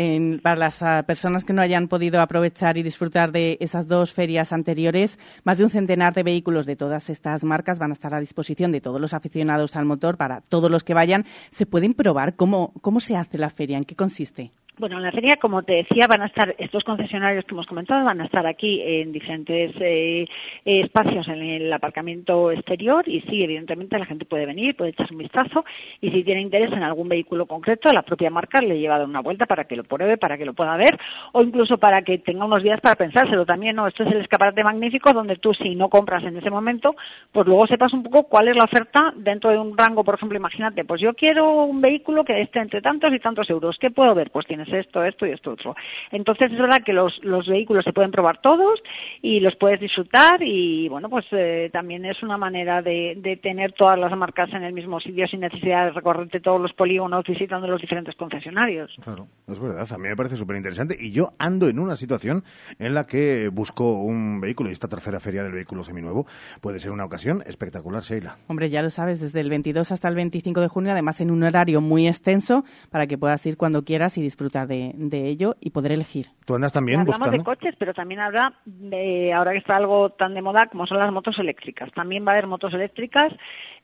S2: para las ah, personas que no hayan podido aprovechar y disfrutar de esas dos ferias anteriores, más de un centenar de vehículos de todas estas marcas van a estar a disposición de todos los aficionados al motor para todos los que vayan. Se pueden probar cómo, cómo se hace la feria? ¿En qué consiste?
S52: Bueno, en la feria, como te decía, van a estar estos concesionarios que hemos comentado, van a estar aquí en diferentes eh, espacios en el aparcamiento exterior y sí, evidentemente la gente puede venir, puede echar un vistazo y si tiene interés en algún vehículo concreto, la propia marca le lleva a dar una vuelta para que lo pruebe, para que lo pueda ver o incluso para que tenga unos días para pensárselo también. ¿no? Esto es el escaparate magnífico donde tú si no compras en ese momento, pues luego sepas un poco cuál es la oferta dentro de un rango, por ejemplo, imagínate, pues yo quiero un vehículo que esté entre tantos y tantos euros. ¿Qué puedo ver? Pues tienes esto, esto y esto otro. Entonces es verdad que los, vehículos se pueden probar todos y los puedes disfrutar y bueno, pues eh, también es una manera de, tener todas las marcas en el mismo sitio sin necesidad de recorrerte todos los polígonos visitando los diferentes concesionarios.
S1: Claro, es verdad, a mí me parece súper interesante y yo ando en una situación en la que busco un vehículo y esta tercera feria del vehículo seminuevo puede ser una ocasión espectacular, Sheila.
S2: Hombre, ya lo sabes, desde el 22 hasta el 25 de junio, además en un horario muy extenso para que puedas ir cuando quieras y disfrutar de, de ello y poder elegir.
S1: ¿Tú andas también
S52: Hablamos de coches, pero también habrá, de, ahora que está algo tan de moda como son las motos eléctricas. También va a haber motos eléctricas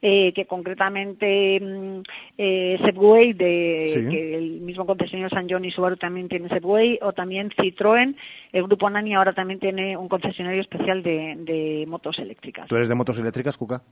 S52: eh, que concretamente mm, eh, Segway, de, que el mismo concesionario San John y Subaru también tiene Segway, o también Citroën, el grupo Nani ahora también tiene un concesionario especial de, de motos eléctricas.
S1: ¿Tú eres de motos eléctricas, Cuca?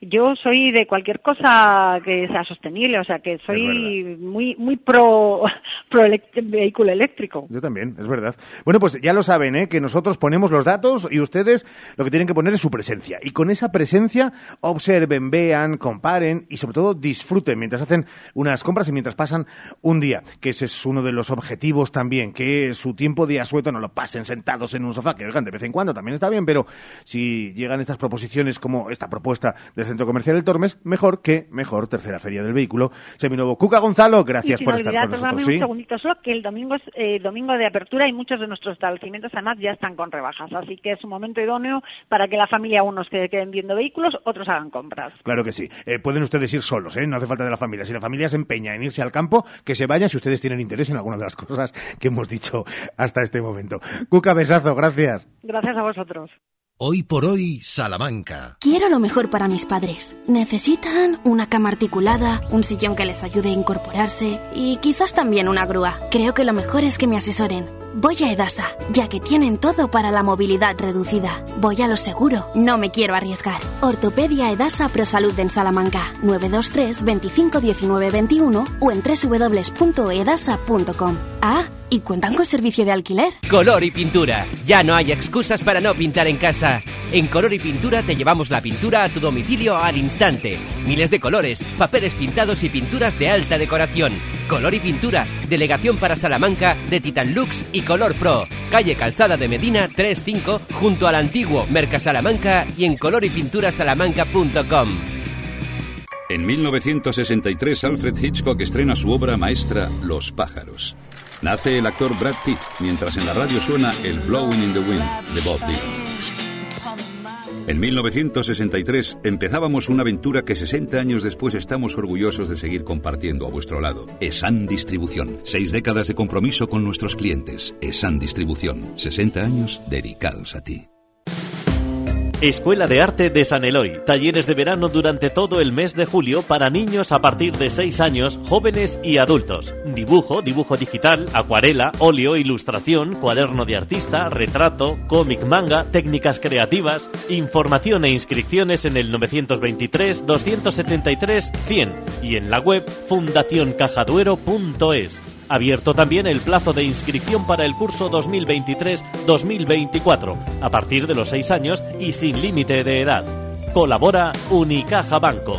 S52: Yo soy de cualquier cosa que sea sostenible, o sea que soy muy muy pro, pro vehículo eléctrico.
S1: Yo también, es verdad. Bueno, pues ya lo saben, ¿eh? que nosotros ponemos los datos y ustedes lo que tienen que poner es su presencia. Y con esa presencia observen, vean, comparen y sobre todo disfruten mientras hacen unas compras y mientras pasan un día, que ese es uno de los objetivos también, que su tiempo de asueto no lo pasen sentados en un sofá, que oigan, de vez en cuando también está bien, pero si llegan estas proposiciones como esta propuesta del Centro Comercial El Tormes, mejor que mejor tercera feria del vehículo seminuevo. Cuca Gonzalo, gracias por estar con nosotros.
S52: Un segundito solo, que el domingo es eh, domingo de apertura y muchos de nuestros establecimientos además ya están con rebajas, así que es un momento idóneo para que la familia, unos que queden viendo vehículos, otros hagan compras.
S1: Claro que sí. Eh, pueden ustedes ir solos, ¿eh? no hace falta de la familia. Si la familia se empeña en irse al campo, que se vaya si ustedes tienen interés en alguna de las cosas que hemos dicho hasta este momento. Cuca, besazo, gracias.
S52: Gracias a vosotros.
S9: Hoy por hoy, Salamanca.
S49: Quiero lo mejor para mis padres. Necesitan una cama articulada, un sillón que les ayude a incorporarse y quizás también una grúa. Creo que lo mejor es que me asesoren. Voy a Edasa, ya que tienen todo para la movilidad reducida. Voy a lo seguro, no me quiero arriesgar. Ortopedia Edasa Prosalud en Salamanca, 923 25 19 21 o en www.edasa.com. Ah, y cuentan con servicio de alquiler.
S53: Color y pintura. Ya no hay excusas para no pintar en casa. En Color y Pintura te llevamos la pintura a tu domicilio al instante. Miles de colores, papeles pintados y pinturas de alta decoración. Color y Pintura, delegación para Salamanca de Titan Lux y Color Pro. Calle Calzada de Medina 35 junto al antiguo Mercasalamanca y en coloripinturasalamanca.com.
S18: En 1963 Alfred Hitchcock estrena su obra maestra Los pájaros. Nace el actor Brad Pitt mientras en la radio suena el Blowing in the Wind de Bob Dylan. En 1963 empezábamos una aventura que 60 años después estamos orgullosos de seguir compartiendo a vuestro lado. ESAN Distribución. Seis décadas de compromiso con nuestros clientes. ESAN Distribución. 60 años dedicados a ti.
S15: Escuela de Arte de San Eloy. Talleres de verano durante todo el mes de julio para niños a partir de 6 años, jóvenes y adultos. Dibujo, dibujo digital, acuarela, óleo, ilustración, cuaderno de artista, retrato, cómic manga, técnicas creativas. Información e inscripciones en el 923 273 100 y en la web fundacioncajaduero.es. Abierto también el plazo de inscripción para el curso 2023-2024, a partir de los 6 años y sin límite de edad. Colabora Unicaja Banco.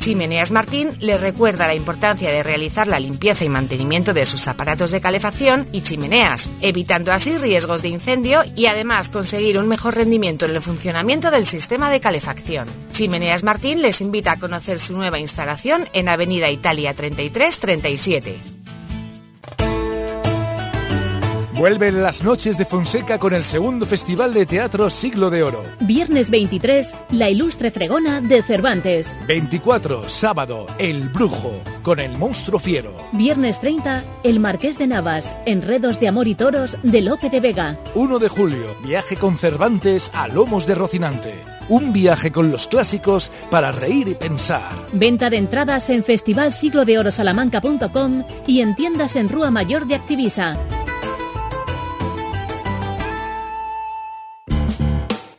S54: Chimeneas Martín les recuerda la importancia de realizar la limpieza y mantenimiento de sus aparatos de calefacción y chimeneas, evitando así riesgos de incendio y además conseguir un mejor rendimiento en el funcionamiento del sistema de calefacción. Chimeneas Martín les invita a conocer su nueva instalación en Avenida Italia 3337.
S55: Vuelven las noches de Fonseca con el segundo Festival de Teatro Siglo de Oro.
S49: Viernes 23, La Ilustre Fregona de Cervantes.
S55: 24, sábado, El Brujo, con el monstruo fiero.
S49: Viernes 30, El Marqués de Navas, Enredos de Amor y Toros de Lope de Vega.
S55: 1 de julio, viaje con Cervantes a Lomos de Rocinante. Un viaje con los clásicos para reír y pensar.
S49: Venta de entradas en festivalsiglodeorosalamanca.com y en tiendas en Rúa Mayor de Activisa.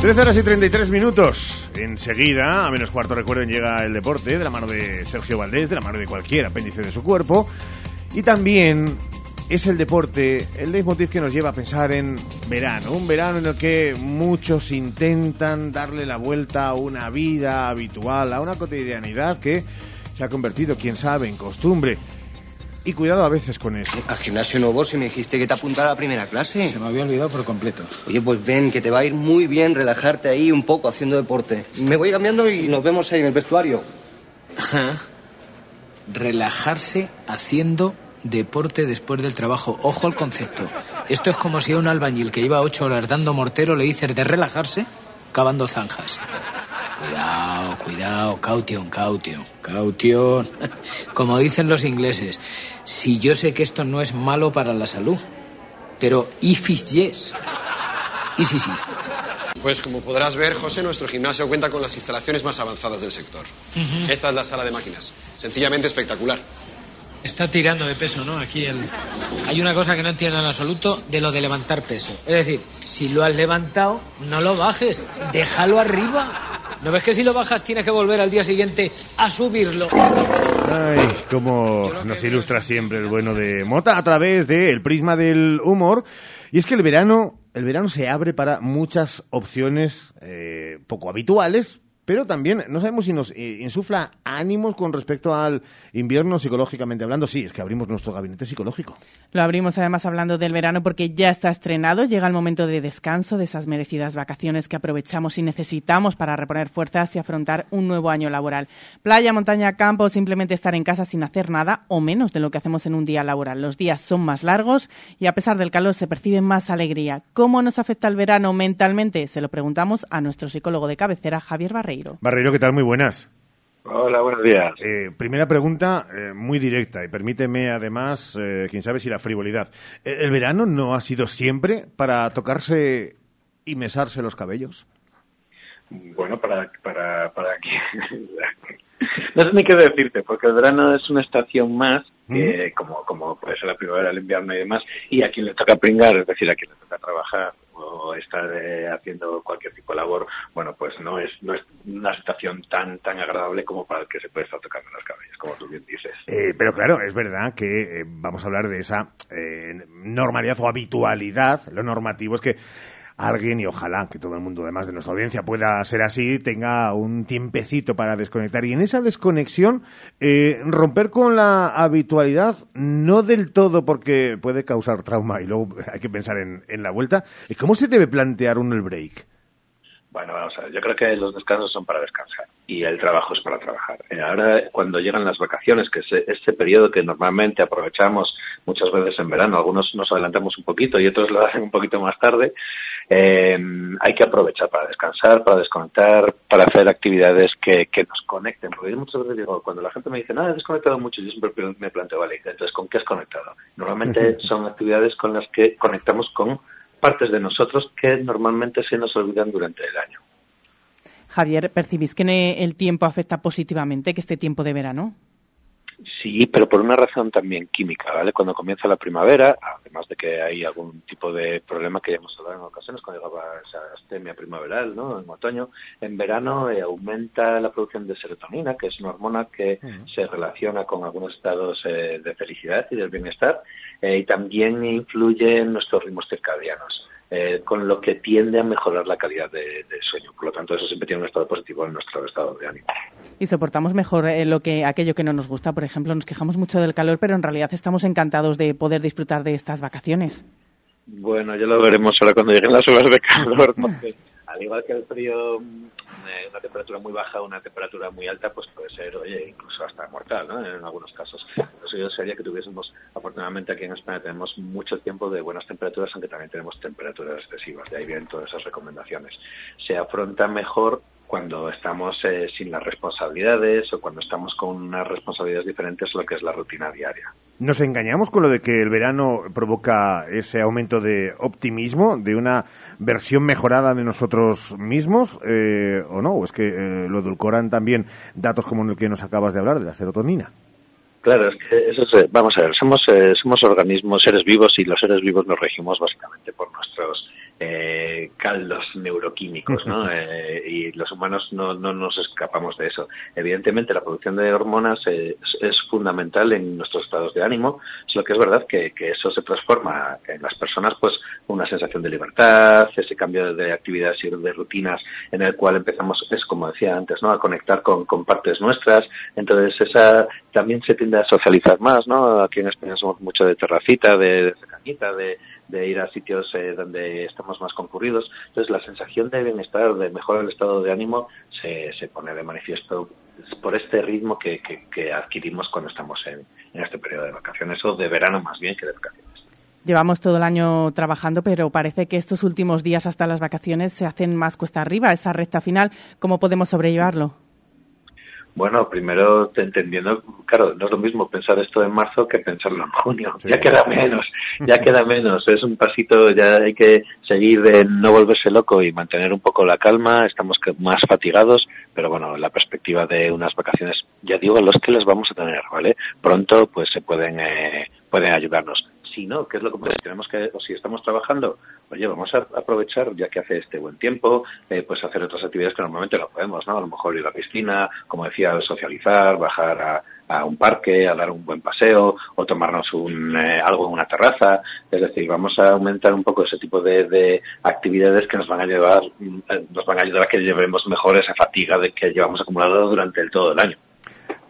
S1: 13 horas y 33 minutos. Enseguida, a menos cuarto, recuerden, llega el deporte de la mano de Sergio Valdés, de la mano de cualquier apéndice de su cuerpo. Y también es el deporte el leitmotiv que nos lleva a pensar en verano. Un verano en el que muchos intentan darle la vuelta a una vida habitual, a una cotidianidad que se ha convertido, quién sabe, en costumbre. Y cuidado a veces con eso.
S56: Al gimnasio nuevo si me dijiste que te apuntara a la primera clase.
S57: Se me había olvidado por completo.
S56: Oye, pues ven, que te va a ir muy bien relajarte ahí un poco haciendo deporte. Me voy cambiando y nos vemos ahí en el vestuario.
S57: Relajarse haciendo deporte después del trabajo. Ojo al concepto. Esto es como si a un albañil que lleva ocho horas dando mortero le dices de relajarse
S52: cavando zanjas. Cuidado, cuidado, caution, caution, caution. Como dicen los ingleses, si yo sé que esto no es malo para la salud, pero if is yes. Y sí, sí.
S55: Pues como podrás ver, José, nuestro gimnasio cuenta con las instalaciones más avanzadas del sector. Esta es la sala de máquinas. Sencillamente espectacular.
S52: Está tirando de peso, ¿no? Aquí el... hay una cosa que no entiendo en absoluto de lo de levantar peso. Es decir, si lo has levantado, no lo bajes, déjalo arriba. ¿No ves que si lo bajas tienes que volver al día siguiente a subirlo?
S1: Ay, como nos ilustra siempre el bueno de Mota a través del prisma del humor. Y es que el verano, el verano se abre para muchas opciones eh, poco habituales, pero también no sabemos si nos eh, insufla ánimos con respecto al invierno psicológicamente hablando. Sí, es que abrimos nuestro gabinete psicológico.
S2: Lo abrimos además hablando del verano porque ya está estrenado, llega el momento de descanso, de esas merecidas vacaciones que aprovechamos y necesitamos para reponer fuerzas y afrontar un nuevo año laboral. Playa, montaña, campo, simplemente estar en casa sin hacer nada o menos de lo que hacemos en un día laboral. Los días son más largos y a pesar del calor se percibe más alegría. ¿Cómo nos afecta el verano mentalmente? Se lo preguntamos a nuestro psicólogo de cabecera, Javier Barreiro.
S1: Barreiro, ¿qué tal? Muy buenas.
S58: Hola, buenos días.
S1: Eh, primera pregunta eh, muy directa y permíteme además, eh, quién sabe si la frivolidad. ¿El verano no ha sido siempre para tocarse y mesarse los cabellos?
S58: Bueno, para, para, para no sé ni qué decirte, porque el verano es una estación más, que, como, como puede ser la primavera, el invierno y demás, y a quien le toca pringar, es decir, a quien le toca trabajar o estar eh, haciendo cualquier tipo de labor, bueno, pues no es, no es una situación tan, tan agradable como para el que se puede estar tocando las cabellas, como tú bien dices.
S1: Eh, pero claro, es verdad que eh, vamos a hablar de esa normalidad o habitualidad. Lo normativo es que alguien, y ojalá que todo el mundo, además de nuestra audiencia, pueda ser así, tenga un tiempecito para desconectar. Y en esa desconexión, eh, romper con la habitualidad, no del todo porque puede causar trauma y luego hay que pensar en, en la vuelta. ¿Cómo se debe plantear uno el break?
S58: Bueno, vamos a ver, yo creo que los descansos son para descansar y el trabajo es para trabajar. Eh, ahora, cuando llegan las vacaciones, que es este periodo que normalmente aprovechamos muchas veces en verano, algunos nos adelantamos un poquito y otros lo hacen un poquito más tarde, eh, hay que aprovechar para descansar, para desconectar, para hacer actividades que, nos conecten. Porque yo muchas veces digo, cuando la gente me dice, no, he desconectado mucho, yo siempre me planteo, vale, entonces, ¿con qué has conectado? Normalmente son actividades con las que conectamos con partes de nosotros que normalmente se nos olvidan durante el año.
S2: Javier, ¿percibís que el tiempo afecta positivamente, que este tiempo de verano?
S58: Sí, pero por una razón también química, ¿vale? Cuando comienza la primavera, además de que hay algún tipo de problema que ya hemos hablado en ocasiones, cuando llegaba esa astemia primaveral, ¿no? En otoño, en verano eh, aumenta la producción de serotonina, que es una hormona que se relaciona con algunos estados eh, de felicidad y del bienestar, eh, y también influye en nuestros ritmos circadianos. Eh, con lo que tiende a mejorar la calidad de, sueño. Por lo tanto, eso siempre tiene un estado positivo en nuestro estado de ánimo.
S2: Y soportamos mejor eh, lo que aquello que no nos gusta. Por ejemplo, nos quejamos mucho del calor, pero en realidad estamos encantados de poder disfrutar de estas vacaciones.
S58: Bueno, ya lo veremos ahora cuando lleguen las horas de calor, porque al igual que el frío, eh, una temperatura muy baja, una temperatura muy alta, pues puede ser, oye, incluso hasta mortal, ¿no? En algunos casos. Eso yo sería que tuviésemos, afortunadamente aquí en España tenemos mucho tiempo de buenas temperaturas, aunque también tenemos temperaturas excesivas. De ahí vienen todas esas recomendaciones. Se afronta mejor cuando estamos eh, sin las responsabilidades o cuando estamos con unas responsabilidades diferentes a lo que es la rutina diaria.
S1: ¿Nos engañamos con lo de que el verano provoca ese aumento de optimismo, de una versión mejorada de nosotros mismos, eh, o no? ¿O es que eh, lo edulcoran también datos como el que nos acabas de hablar, de la serotonina?
S58: Claro, es que eso es, vamos a ver, somos, somos organismos, seres vivos, y los seres vivos nos regimos básicamente por nuestros eh, caldos neuroquímicos, ¿no? Eh, y los humanos no, no, nos escapamos de eso. Evidentemente, la producción de hormonas es, fundamental en nuestros estados de ánimo, lo que es verdad que, eso se transforma en las personas, pues, una sensación de libertad, ese cambio de actividades y de rutinas en el cual empezamos, es como decía antes, ¿no? A conectar con, con partes nuestras. Entonces, esa también se tiende a socializar más, ¿no? Aquí en España somos mucho de terracita, de, de de de ir a sitios eh, donde estamos más concurridos. Entonces, la sensación de bienestar, de mejorar el estado de ánimo, se, se pone de manifiesto por este ritmo que, que, adquirimos cuando estamos en, en, este periodo de vacaciones, o de verano más bien que de vacaciones.
S2: Llevamos todo el año trabajando, pero parece que estos últimos días hasta las vacaciones se hacen más cuesta arriba, esa recta final. ¿Cómo podemos sobrellevarlo?
S58: Bueno, primero entendiendo, claro, no es lo mismo pensar esto en marzo que pensarlo en junio. Ya queda menos, ya queda menos. Es un pasito, ya hay que seguir de no volverse loco y mantener un poco la calma. Estamos más fatigados, pero bueno, la perspectiva de unas vacaciones, ya digo, los que les vamos a tener, ¿vale? Pronto, pues se pueden, eh, pueden ayudarnos si no, ¿qué es lo que tenemos que, o si estamos trabajando, oye, vamos a aprovechar, ya que hace este buen tiempo, eh, pues hacer otras actividades que normalmente no podemos, ¿no? A lo mejor ir a la piscina, como decía, socializar, bajar a, un parque, a dar un buen paseo, o tomarnos un, eh, algo en una terraza. Es decir, vamos a aumentar un poco ese tipo de, actividades que nos van a llevar, mm, eh, nos van a ayudar a que llevemos mejor esa fatiga de que llevamos acumulada durante el todo el año.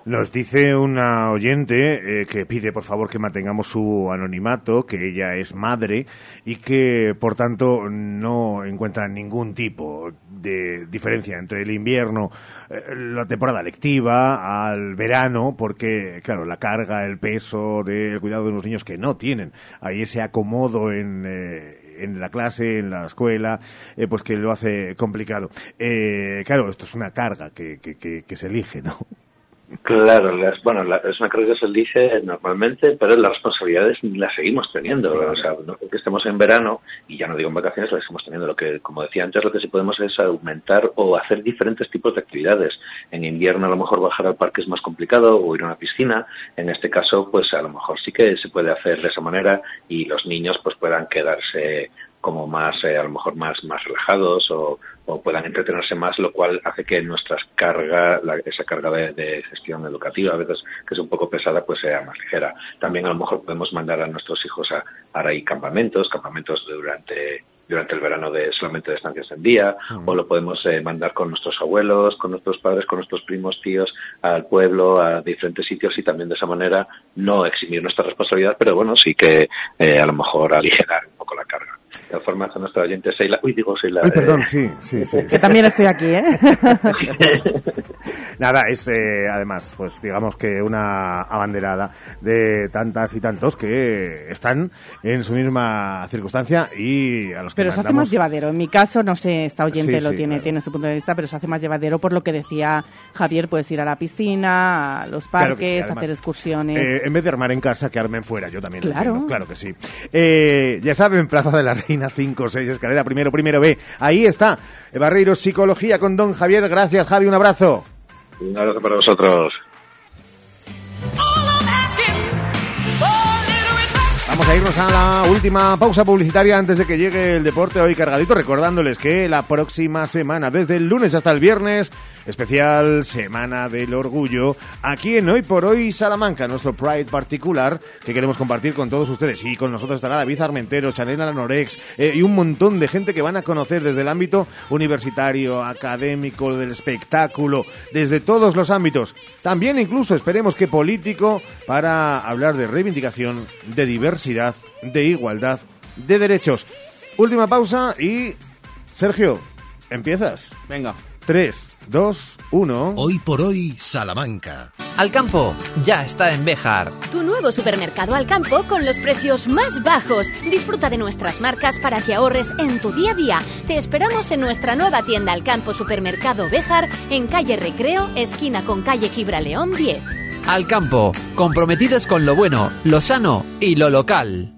S1: Nos dice una oyente eh, que pide por favor que mantengamos su anonimato, que ella es madre y que por tanto no encuentra ningún tipo de diferencia entre el invierno, eh, la temporada lectiva, al verano, porque claro, la carga, el peso del cuidado de los niños que no tienen ahí ese acomodo en... Eh, en la clase, en la escuela, pues que lo hace complicado. claro, esto es una carga que, que, que se elige, ¿no?
S58: Claro, bueno, es una carga que se dice normalmente, pero las responsabilidades las seguimos teniendo. O sea, no que estemos en verano, y ya no digo en vacaciones, las seguimos teniendo. Lo que, como decía antes, lo que sí podemos es aumentar o hacer diferentes tipos de actividades. En invierno a lo mejor bajar al parque es más complicado o ir a una piscina. En este caso, pues a lo mejor sí que se puede hacer de esa manera y los niños pues puedan quedarse como más, eh, a lo mejor más, más relajados o, puedan entretenerse más, lo cual hace que nuestra carga, esa carga de, gestión educativa, a veces que es un poco pesada, pues sea más ligera. También a lo mejor podemos mandar a nuestros hijos a, a ir campamentos, campamentos durante durante el verano de solamente de estancias en día, o lo podemos eh, mandar con nuestros abuelos, con nuestros padres, con nuestros primos, tíos, al pueblo, a diferentes sitios y también de esa manera no eximir nuestra responsabilidad, pero bueno, sí que eh, a lo mejor aligerar un poco la carga. De todas formas, a nuestra oyente Seila, uy, digo Seila.
S1: Uy, perdón, sí, sí, sí.
S2: Que también estoy aquí, ¿eh?
S1: Nada, es eh, además, pues digamos que una abanderada de tantas y tantos que están en su misma circunstancia y a los que
S2: Pero se hace más llevadero. En mi caso, no sé, esta oyente lo tiene, tiene su punto de vista, pero se hace más llevadero por lo que decía Javier, puedes ir a la piscina, a los parques, hacer excursiones.
S1: Eh, en vez de armar en casa, que armen fuera, yo también claro. claro que sí. Eh, ya saben, Plaza de la Reina 5, 6, escalera primero, primero B. Ahí está, Barreiro Psicología con Don Javier. Gracias, Javi, un abrazo.
S58: Un abrazo para vosotros.
S1: Vamos a irnos a la última pausa publicitaria antes de que llegue el deporte hoy cargadito, recordándoles que la próxima semana, desde el lunes hasta el viernes, especial Semana del Orgullo, aquí en Hoy por Hoy Salamanca, nuestro Pride particular que queremos compartir con todos ustedes. Y con nosotros estará David Armentero, Chanel eh, y un montón de gente que van a conocer desde el ámbito universitario, académico, del espectáculo, desde todos los ámbitos. También incluso esperemos que político para hablar de reivindicación, de diversidad, de igualdad, de derechos. Última pausa y... Sergio, ¿empiezas?
S8: Venga.
S1: Tres, dos, uno.
S9: Hoy por hoy, Salamanca.
S59: Alcampo ya está en Béjar.
S24: Tu nuevo supermercado Alcampo con los precios más bajos. Disfruta de nuestras marcas para que ahorres en tu día a día. Te esperamos en nuestra nueva tienda Alcampo Supermercado Béjar en calle Recreo, esquina con calle Gibraleón 10.
S59: Alcampo, comprometidos con lo bueno, lo sano y lo local.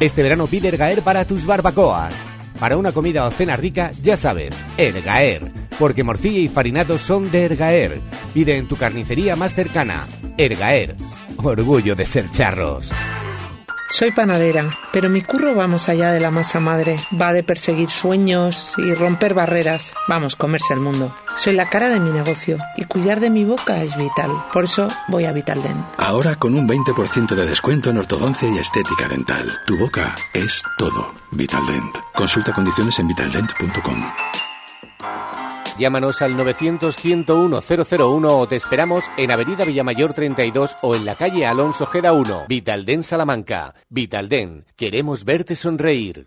S16: Este verano pide Ergaer para tus barbacoas. Para una comida o cena rica, ya sabes, Ergaer. Porque morcilla y farinatos son de Ergaer. Pide en tu carnicería más cercana. Ergaer. Orgullo de ser charros.
S60: Soy panadera, pero mi curro va más allá de la masa madre. Va de perseguir sueños y romper barreras. Vamos, comerse el mundo. Soy la cara de mi negocio y cuidar de mi boca es vital. Por eso voy a Vitaldent.
S55: Ahora con un 20% de descuento en ortodoncia y estética dental. Tu boca es todo. Vitaldent. Consulta condiciones en vitaldent.com.
S16: Llámanos al 900-101-001 o te esperamos en Avenida Villamayor 32 o en la calle Alonso Gera 1. Vitalden Salamanca. Vitalden. Queremos verte sonreír.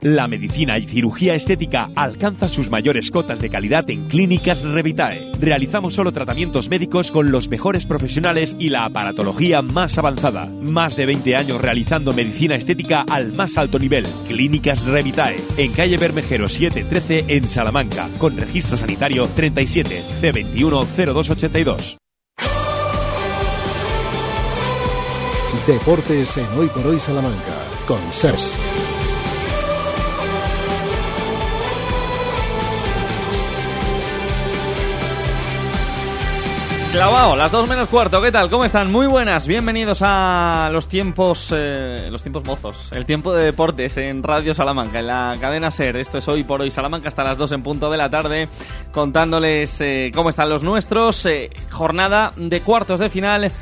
S55: La medicina y cirugía estética alcanza sus mayores cotas de calidad en Clínicas Revitae. Realizamos solo tratamientos médicos con los mejores profesionales y la aparatología más avanzada. Más de 20 años realizando medicina estética al más alto nivel. Clínicas Revitae, en calle Bermejero 713 en Salamanca, con registro sanitario 37 C21 0282.
S61: Deportes en Hoy por Hoy Salamanca, con SERS.
S8: Clavao, las dos menos cuarto, ¿qué tal? ¿Cómo están? Muy buenas, bienvenidos a los tiempos, eh, los tiempos mozos, el tiempo de deportes en Radio Salamanca, en la cadena SER. Esto es hoy por hoy Salamanca hasta las dos en punto de la tarde, contándoles eh, cómo están los nuestros. Eh, jornada de cuartos de final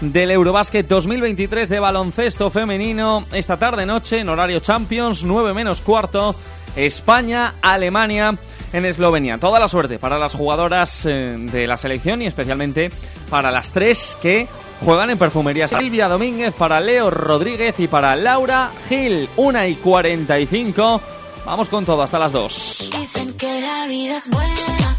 S8: del Eurobásquet 2023 de baloncesto femenino. Esta tarde noche en horario Champions, 9 menos cuarto, España, Alemania en Eslovenia. Toda la suerte para las jugadoras eh, de la selección y especialmente para las tres que juegan en perfumería. Silvia Domínguez para Leo Rodríguez y para Laura Gil. 1 y 45. Vamos con todo hasta las 2.
S62: Dicen que la vida es buena, buena,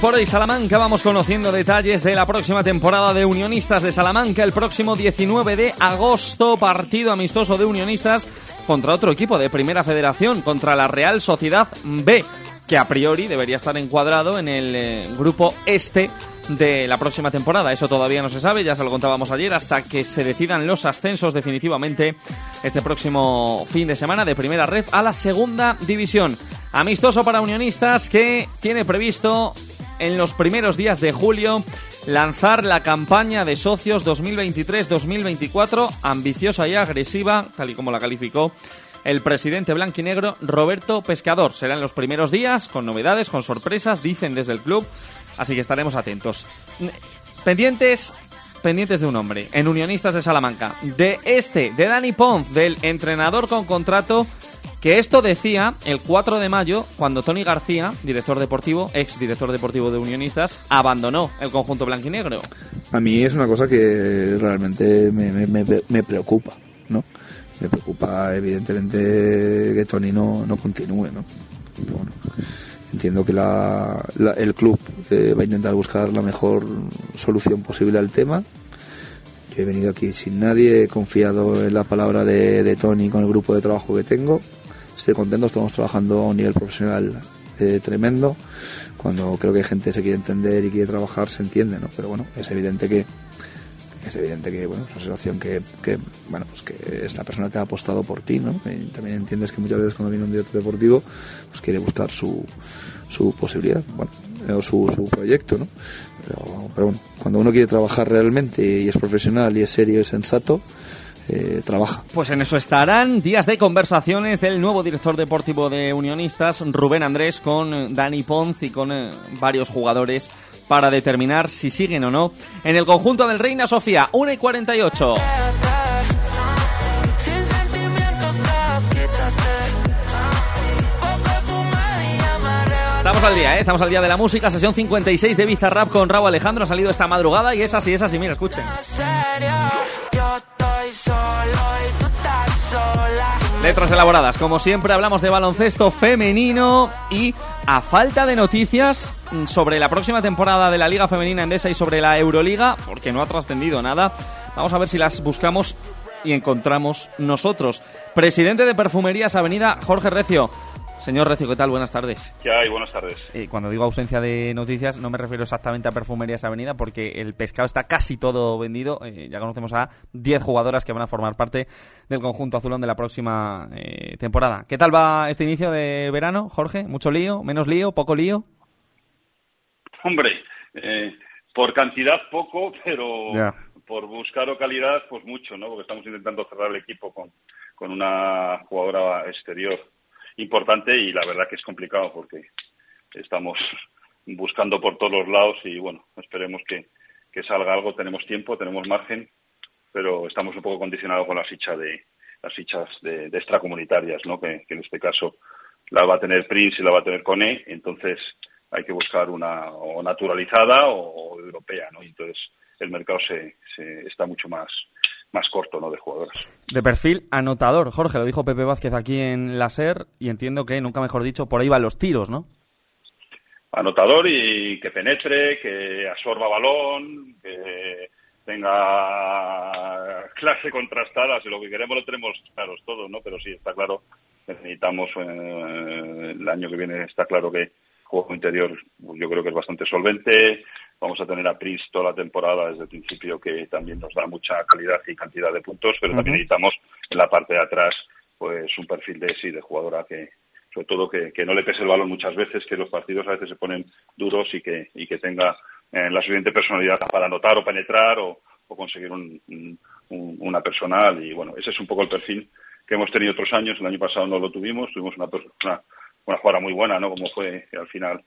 S8: Por hoy Salamanca vamos conociendo detalles de la próxima temporada de Unionistas de Salamanca el próximo 19 de agosto, partido amistoso de Unionistas contra otro equipo de Primera Federación, contra la Real Sociedad B, que a priori debería estar encuadrado en el eh, grupo este de la próxima temporada. Eso todavía no se sabe, ya se lo contábamos ayer, hasta que se decidan los ascensos definitivamente este próximo fin de semana de Primera Ref a la Segunda División. Amistoso para Unionistas que tiene previsto en los primeros días de julio lanzar la campaña de socios 2023-2024, ambiciosa y agresiva, tal y como la calificó el presidente blanquinegro Roberto Pescador. Serán los primeros días, con novedades, con sorpresas, dicen desde el club, así que estaremos atentos. Pendientes pendientes de un hombre en Unionistas de Salamanca, de este, de Dani Ponz, del entrenador con contrato que esto decía el 4 de mayo cuando Tony García, director deportivo, ex director deportivo de Unionistas, abandonó el conjunto blanquinegro.
S63: A mí es una cosa que realmente me, me- me- preocupa, ¿no? Me preocupa evidentemente que Tony no, no continúe, ¿no? Entiendo que la- el club eh, va a intentar buscar la mejor solución posible al tema. Yo he venido aquí sin nadie, he confiado en la palabra de, de Tony con el grupo de trabajo que tengo. Estoy contento, estamos trabajando a un nivel profesional eh, tremendo. Cuando creo que hay gente que se quiere entender y quiere trabajar, se entiende, ¿no? Pero bueno, es evidente que es evidente que bueno es una situación que, que, bueno pues que es la persona que ha apostado por ti no y también entiendes que muchas veces cuando viene un director deportivo pues quiere buscar su, su posibilidad bueno eh, o su, su proyecto no pero, pero bueno cuando uno quiere trabajar realmente y es profesional y es serio y sensato eh, trabaja
S8: Pues en eso estarán días de conversaciones del nuevo director deportivo de Unionistas, Rubén Andrés, con eh, Dani Ponz y con eh, varios jugadores para determinar si siguen o no en el conjunto del Reina Sofía. 1 y 48. Estamos al día, ¿eh? Estamos al día de la música, sesión 56 de Bizarrap con Raúl Alejandro. Ha salido esta madrugada y es así, es así. Mira, escuchen. Letras elaboradas. Como siempre, hablamos de baloncesto femenino y a falta de noticias mm, sobre la próxima temporada de la Liga Femenina Endesa y sobre la Euroliga, porque no ha trascendido nada, vamos a ver si las buscamos y encontramos nosotros. Presidente de Perfumerías Avenida, Jorge Recio. Señor Recio, ¿qué tal? Buenas tardes.
S64: ¿Qué hay? Buenas tardes.
S8: Eh, cuando digo ausencia de noticias, no me refiero exactamente a Perfumerías Avenida, porque el pescado está casi todo vendido. Eh, ya conocemos a 10 jugadoras que van a formar parte del conjunto azulón de la próxima eh, temporada. ¿Qué tal va este inicio de verano, Jorge? ¿Mucho lío? ¿Menos lío? ¿Poco lío?
S64: Hombre, eh, por cantidad poco, pero por buscar o calidad, pues mucho, ¿no? Porque estamos intentando cerrar el equipo con, con una jugadora exterior. Importante y la verdad que es complicado porque estamos buscando por todos los lados y bueno, esperemos que, que salga algo, tenemos tiempo, tenemos margen, pero estamos un poco condicionados con la ficha de las fichas de, extracomunitarias, ¿no? Que, en este caso la va a tener Prince y la va a tener Cone, entonces hay que buscar una o naturalizada o, europea, ¿no? Entonces el mercado se, se está mucho más más corto, ¿no? De jugadores.
S8: De perfil anotador, Jorge, lo dijo Pepe Vázquez aquí en la SER y entiendo que, nunca mejor dicho, por ahí van los tiros, ¿no?
S64: Anotador y que penetre, que absorba balón, que tenga clase contrastada, si lo que queremos lo tenemos claros todos, ¿no? Pero sí, está claro, necesitamos, eh, el año que viene está claro que juego interior pues, yo creo que es bastante solvente, vamos a tener a Prince toda la temporada desde el principio que también nos da mucha calidad y cantidad de puntos, pero también necesitamos en la parte de atrás pues un perfil de sí, de jugadora que sobre todo que, que no le pese el balón muchas veces, que los partidos a veces se ponen duros y que, y que tenga eh, la suficiente personalidad para anotar o penetrar o, o conseguir un- un- un- una personal. Y bueno, ese es un poco el perfil que hemos tenido otros años, el año pasado no lo tuvimos, tuvimos una, una, una jugadora muy buena, ¿no? Como fue al final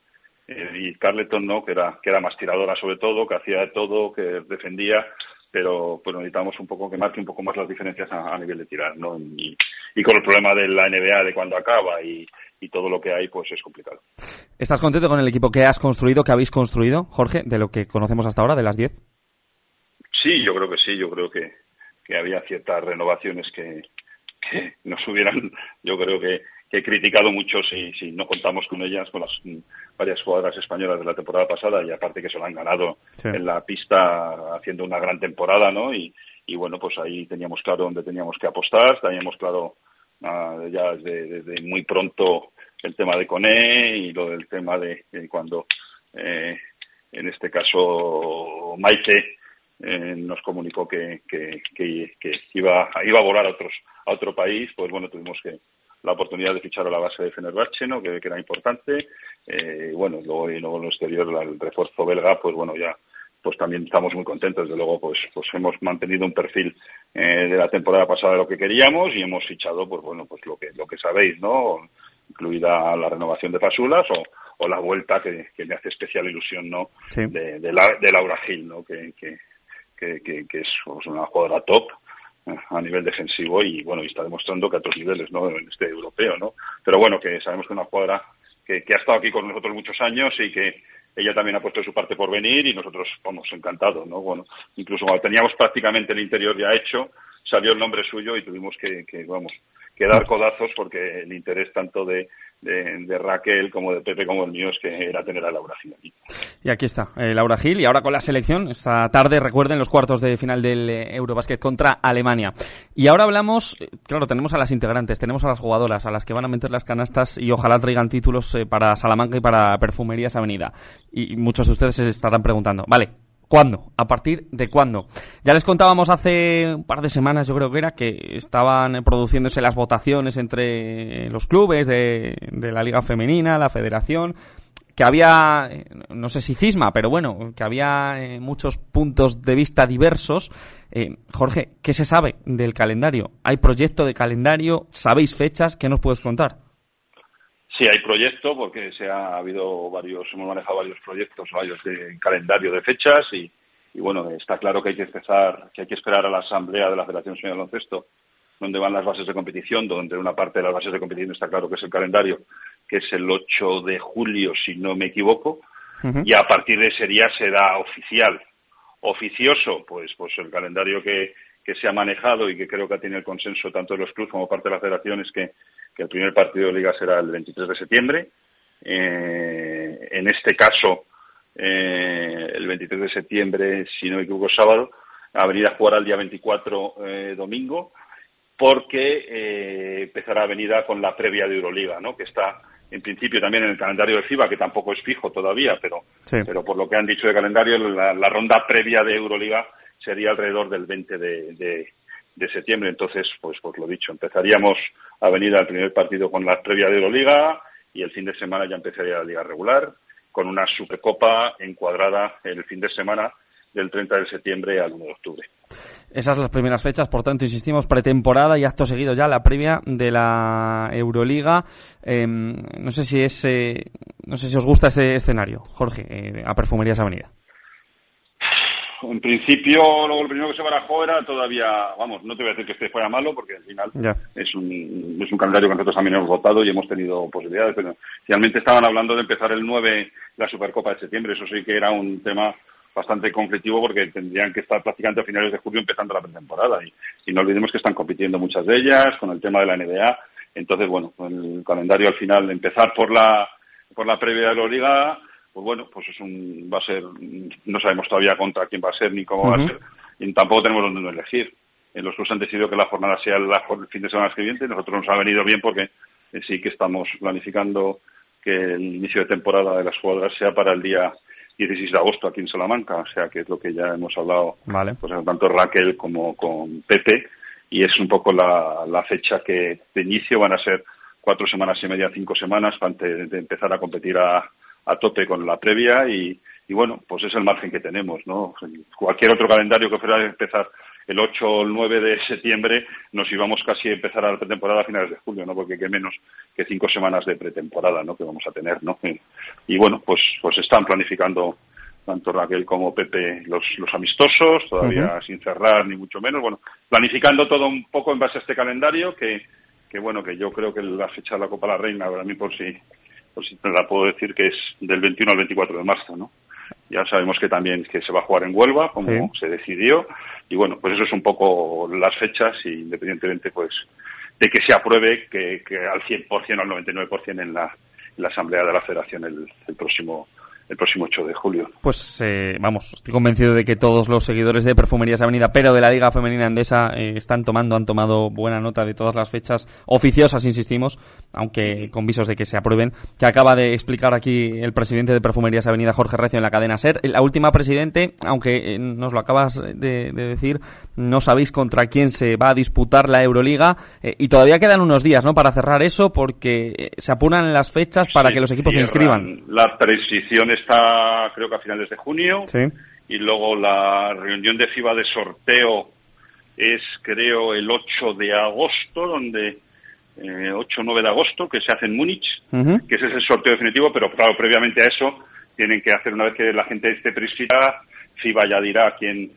S64: eh, y Carleton, ¿no? Que era, que era más tiradora sobre todo, que hacía de todo, que defendía, pero pues necesitamos un poco que marque un poco más las diferencias a, a nivel de tirar, ¿no? Y, y con el problema de la NBA de cuando acaba y, y todo lo que hay, pues es complicado.
S8: ¿Estás contento con el equipo que has construido, que habéis construido, Jorge, de lo que conocemos hasta ahora, de las 10?
S64: Sí, yo creo que sí, yo creo que, que había ciertas renovaciones que, que nos hubieran, yo creo que, que he criticado mucho si, si no contamos con ellas, con las mm, varias jugadoras españolas de la temporada pasada y aparte que se lo han ganado
S8: Sí.
S64: en la pista haciendo una gran temporada, ¿no? Y, y bueno, pues ahí teníamos claro dónde teníamos que apostar, teníamos claro ah, ya desde, desde muy pronto el tema de Coné y lo del tema de, de cuando eh, en este caso Maite eh, nos comunicó que, que, que- que iba, iba a volar a otros a otro país, pues bueno, tuvimos que la oportunidad de fichar a la base de Fenerbahce, ¿no? que, que era importante. Eh, bueno, luego, y luego en el exterior el refuerzo belga, pues bueno, ya pues también estamos muy contentos. Desde luego, pues, pues hemos mantenido un perfil eh, de la temporada pasada de lo que queríamos y hemos fichado, pues bueno, pues lo que lo que sabéis, ¿no? Incluida la renovación de Pasulas o, o la vuelta que, que me hace especial ilusión, ¿no?
S8: Sí.
S64: De, de, la- de Laura Gil, ¿no? Que, que, que, es pues, una jugadora top a nivel defensivo y bueno y está demostrando que a otros niveles no en este europeo no pero bueno que sabemos que una jugadora que, ha estado aquí con nosotros muchos años y que ella también ha puesto su parte por venir y nosotros vamos encantados no bueno incluso cuando teníamos prácticamente el interior ya hecho salió el nombre suyo y tuvimos que, que vamos que dar codazos porque el interés tanto de, Raquel como de Pepe como el mío es que era tener a Laura Gil aquí
S8: Y aquí está, eh, Laura Gil. Y ahora con la selección, esta tarde, recuerden, los cuartos de final del eh, Eurobasket contra Alemania. Y ahora hablamos, eh, claro, tenemos a las integrantes, tenemos a las jugadoras, a las que van a meter las canastas y ojalá traigan títulos para Salamanca y para Perfumerías Avenida. Y muchos de ustedes se estarán preguntando, vale, ¿Cuándo? ¿A partir de cuándo? Ya les contábamos hace un par de semanas, yo creo que era, que estaban produciéndose las votaciones entre los clubes de, de la Liga Femenina, la Federación, que había, no sé si cisma, pero bueno, que había eh, muchos puntos de vista diversos. Eh, Jorge, ¿qué se sabe del calendario? ¿Hay proyecto de calendario? ¿Sabéis fechas? ¿Qué nos puedes contar?
S64: Sí, hay proyecto porque se ha habido varios, hemos manejado varios proyectos, varios de calendario de fechas y, y bueno, está claro que hay que empezar, que hay que esperar a la asamblea de la Federación Española de Baloncesto, donde van las bases de competición, donde una parte de las bases de competición está claro que es el calendario, que es el 8 de julio, si no me equivoco, y a partir de ese día será oficial. Oficioso, pues, pues el calendario que, que se ha manejado y que creo que ha tenido el consenso tanto de los clubes como parte de la federación es que, que el primer partido de liga será el 23 de septiembre. Eh, en este caso, eh, el 23 de septiembre, si no me equivoco, sábado, a venir a jugar al día 24 eh, domingo, porque eh, empezará Avenida con la previa de Euroliga, ¿no? que está en principio también en el calendario de FIBA, que tampoco es fijo todavía, pero,
S8: Sí.
S64: pero por lo que han dicho de calendario, la, la ronda previa de Euroliga sería alrededor del 20 de, de- septiembre. Entonces, pues, pues lo dicho, empezaríamos a venir al primer partido con la previa de Euroliga y el fin de semana ya empezaría la liga regular con una supercopa encuadrada el fin de semana del 30 de septiembre al 1 de octubre.
S8: Esas las primeras fechas, por tanto, insistimos, pretemporada y acto seguido ya la previa de la Euroliga. Eh, no sé si es, eh, no sé si os gusta ese escenario, Jorge, eh, a Perfumerías Avenida.
S64: En principio, luego lo primero que se barajó era todavía, vamos, no te voy a decir que este fuera malo, porque al final es un, es un calendario que nosotros también hemos votado y hemos tenido posibilidades, pero finalmente estaban hablando de empezar el 9 la Supercopa de septiembre. Eso sí que era un tema bastante conflictivo porque tendrían que estar prácticamente a finales de julio empezando la pretemporada. Y, y no olvidemos que están compitiendo muchas de ellas con el tema de la NBA. Entonces, bueno, el calendario al final, empezar por la, por la previa de la Liga, pues bueno, pues es un, va a ser, no sabemos todavía contra quién va a ser ni cómo va a ser, y tampoco tenemos dónde elegir. Los clubes han decidido que la jornada sea el, el fin de semana siguiente, nosotros nos ha venido bien porque eh, sí que estamos planificando que el inicio de temporada de las jugadoras sea para el día 16 de agosto aquí en Salamanca, o sea que es lo que ya hemos hablado
S8: Vale.
S64: pues tanto Raquel como con Pepe y es un poco la, la fecha que de inicio van a ser cuatro semanas y media, cinco semanas antes de empezar a competir a, a tope con la previa y, y bueno, pues es el margen que tenemos, ¿no? Cualquier otro calendario que fuera a empezar el 8 o el 9 de septiembre nos íbamos casi a empezar a la pretemporada a finales de julio, ¿no? Porque qué menos que cinco semanas de pretemporada, ¿no? Que vamos a tener, ¿no? Y, bueno, pues, pues están planificando tanto Raquel como Pepe los, los amistosos, todavía sin cerrar ni mucho menos, bueno, planificando todo un poco en base a este calendario que, que bueno, que yo creo que la fecha de la Copa de la Reina, ahora mí por si, te la puedo decir que es del 21 al 24 de marzo, ¿no? Ya sabemos que también que se va a jugar en Huelva, como
S8: Sí.
S64: se decidió, y bueno, pues eso es un poco las fechas, y independientemente pues de que se apruebe que, que al 100% al 99% en la, en la Asamblea de la Federación el, el próximo el próximo 8 de julio.
S8: Pues eh, vamos, estoy convencido de que todos los seguidores de Perfumerías Avenida, pero de la Liga Femenina Andesa, eh, están tomando, han tomado buena nota de todas las fechas oficiosas, insistimos, aunque con visos de que se aprueben, que acaba de explicar aquí el presidente de Perfumerías Avenida, Jorge Recio, en la cadena SER. La última presidente, aunque eh, nos lo acabas de, de decir, no sabéis contra quién se va a disputar la Euroliga eh, y todavía quedan unos días, ¿no?, para cerrar eso, porque eh, se apuran las fechas para que los equipos se inscriban.
S64: La precisión está, creo que a finales de junio.
S8: Sí.
S64: Y luego la reunión de FIBA de sorteo es, creo, el 8 de agosto, donde eh, 8 o 9 de agosto, que se hace en Múnich, que ese es el sorteo definitivo, pero claro, previamente a eso tienen que hacer, una vez que la gente esté prescrita, FIBA ya dirá quién,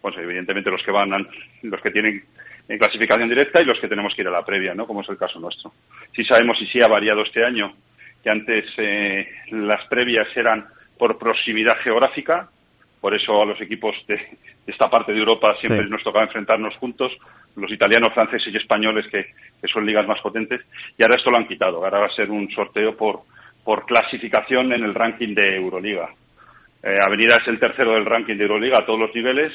S64: pues evidentemente los que van, a- los que tienen en clasificación directa y los que tenemos que ir a la previa, ¿no? Como es el caso nuestro. Sí sabemos y sí ha variado este año, que antes eh, las previas eran por proximidad geográfica, por eso a los equipos de, de esta parte de Europa siempre
S8: Sí.
S64: nos tocaba enfrentarnos juntos, los italianos, franceses y españoles, que, que son ligas más potentes, y ahora esto lo han quitado, ahora va a ser un sorteo por, por clasificación en el ranking de Euroliga. Eh, Avenida es el tercero del ranking de Euroliga a todos los niveles,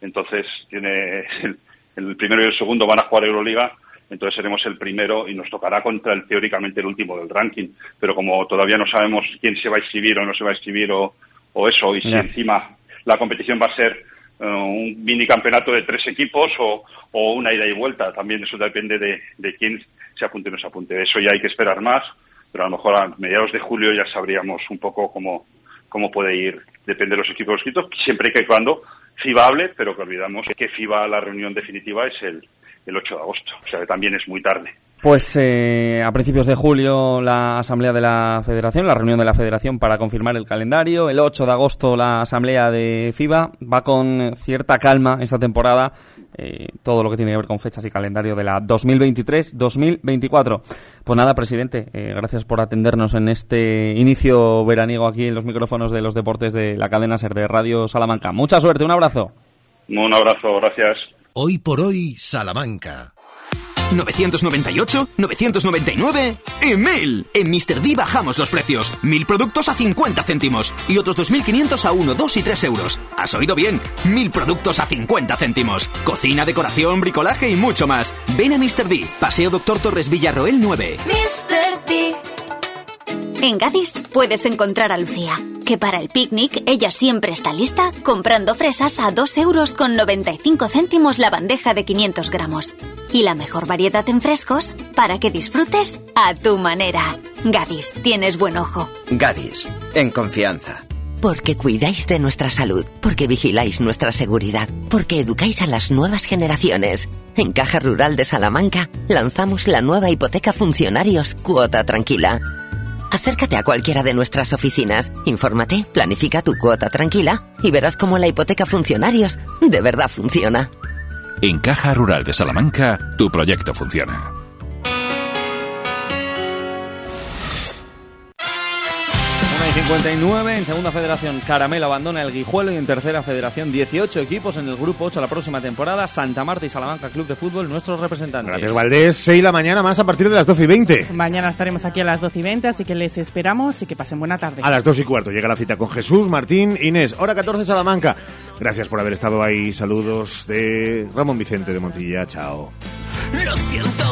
S64: entonces tiene el, el primero y el segundo van a jugar Euroliga, entonces seremos el primero y nos tocará contra el teóricamente el último del ranking. Pero como todavía no sabemos quién se va a inscribir o no se va a inscribir o, o eso, y si encima la competición va a ser eh, un mini campeonato de tres equipos o, o una ida y vuelta, también eso depende de, de quién se apunte o no se apunte. Eso ya hay que esperar más, pero a lo mejor a mediados de julio ya sabríamos un poco cómo, cómo puede ir, depende de los equipos inscritos, siempre y que cuando FIBA hable, pero que olvidamos que FIBA la reunión definitiva es el, el 8 de agosto, o sea que también es muy tarde.
S8: Pues eh, a principios de julio la asamblea de la federación, la reunión de la federación para confirmar el calendario. El 8 de agosto la asamblea de FIBA. Va con cierta calma esta temporada eh, todo lo que tiene que ver con fechas y calendario de la 2023-2024. Pues nada, presidente, eh, gracias por atendernos en este inicio veraniego aquí en los micrófonos de los deportes de la cadena SER de Radio Salamanca. Mucha suerte, un abrazo.
S64: Un abrazo, gracias.
S9: Hoy por hoy, Salamanca.
S65: 998, 999 y 1000. En Mr. D bajamos los precios. 1000 productos a 50 céntimos y otros 2500 a 1, 2 y 3 euros. ¿Has oído bien? 1000 productos a 50 céntimos. Cocina, decoración, bricolaje y mucho más. Ven a Mr. D, Paseo Doctor Torres Villarroel 9.
S49: Mr. D. En Gadis puedes encontrar a Lucía, que para el picnic ella siempre está lista comprando fresas a 2 euros con 95 céntimos la bandeja de 500 gramos. Y la mejor variedad en frescos para que disfrutes a tu manera. Gadis, tienes buen ojo.
S66: Gadis, en confianza.
S44: Porque cuidáis de nuestra salud, porque vigiláis nuestra seguridad, porque educáis a las nuevas generaciones. En Caja Rural de Salamanca lanzamos la nueva hipoteca funcionarios Cuota Tranquila. Acércate a cualquiera de nuestras oficinas, infórmate, planifica tu cuota tranquila y verás cómo la hipoteca funcionarios de verdad funciona.
S58: En Caja Rural de Salamanca, tu proyecto funciona.
S8: 59 en segunda federación Caramelo abandona el Guijuelo y en tercera federación 18 equipos en el grupo 8 la próxima temporada Santa Marta y Salamanca Club de Fútbol nuestros representantes.
S1: Gracias, Valdés. 6 de la mañana más a partir de las 12 y 20.
S2: Mañana estaremos aquí a las 12 y 20, así que les esperamos y que pasen buena tarde.
S1: A las 2 y cuarto llega la cita con Jesús, Martín, Inés. Hora 14 Salamanca. Gracias por haber estado ahí. Saludos de Ramón Vicente de Montilla. Chao.
S67: Lo siento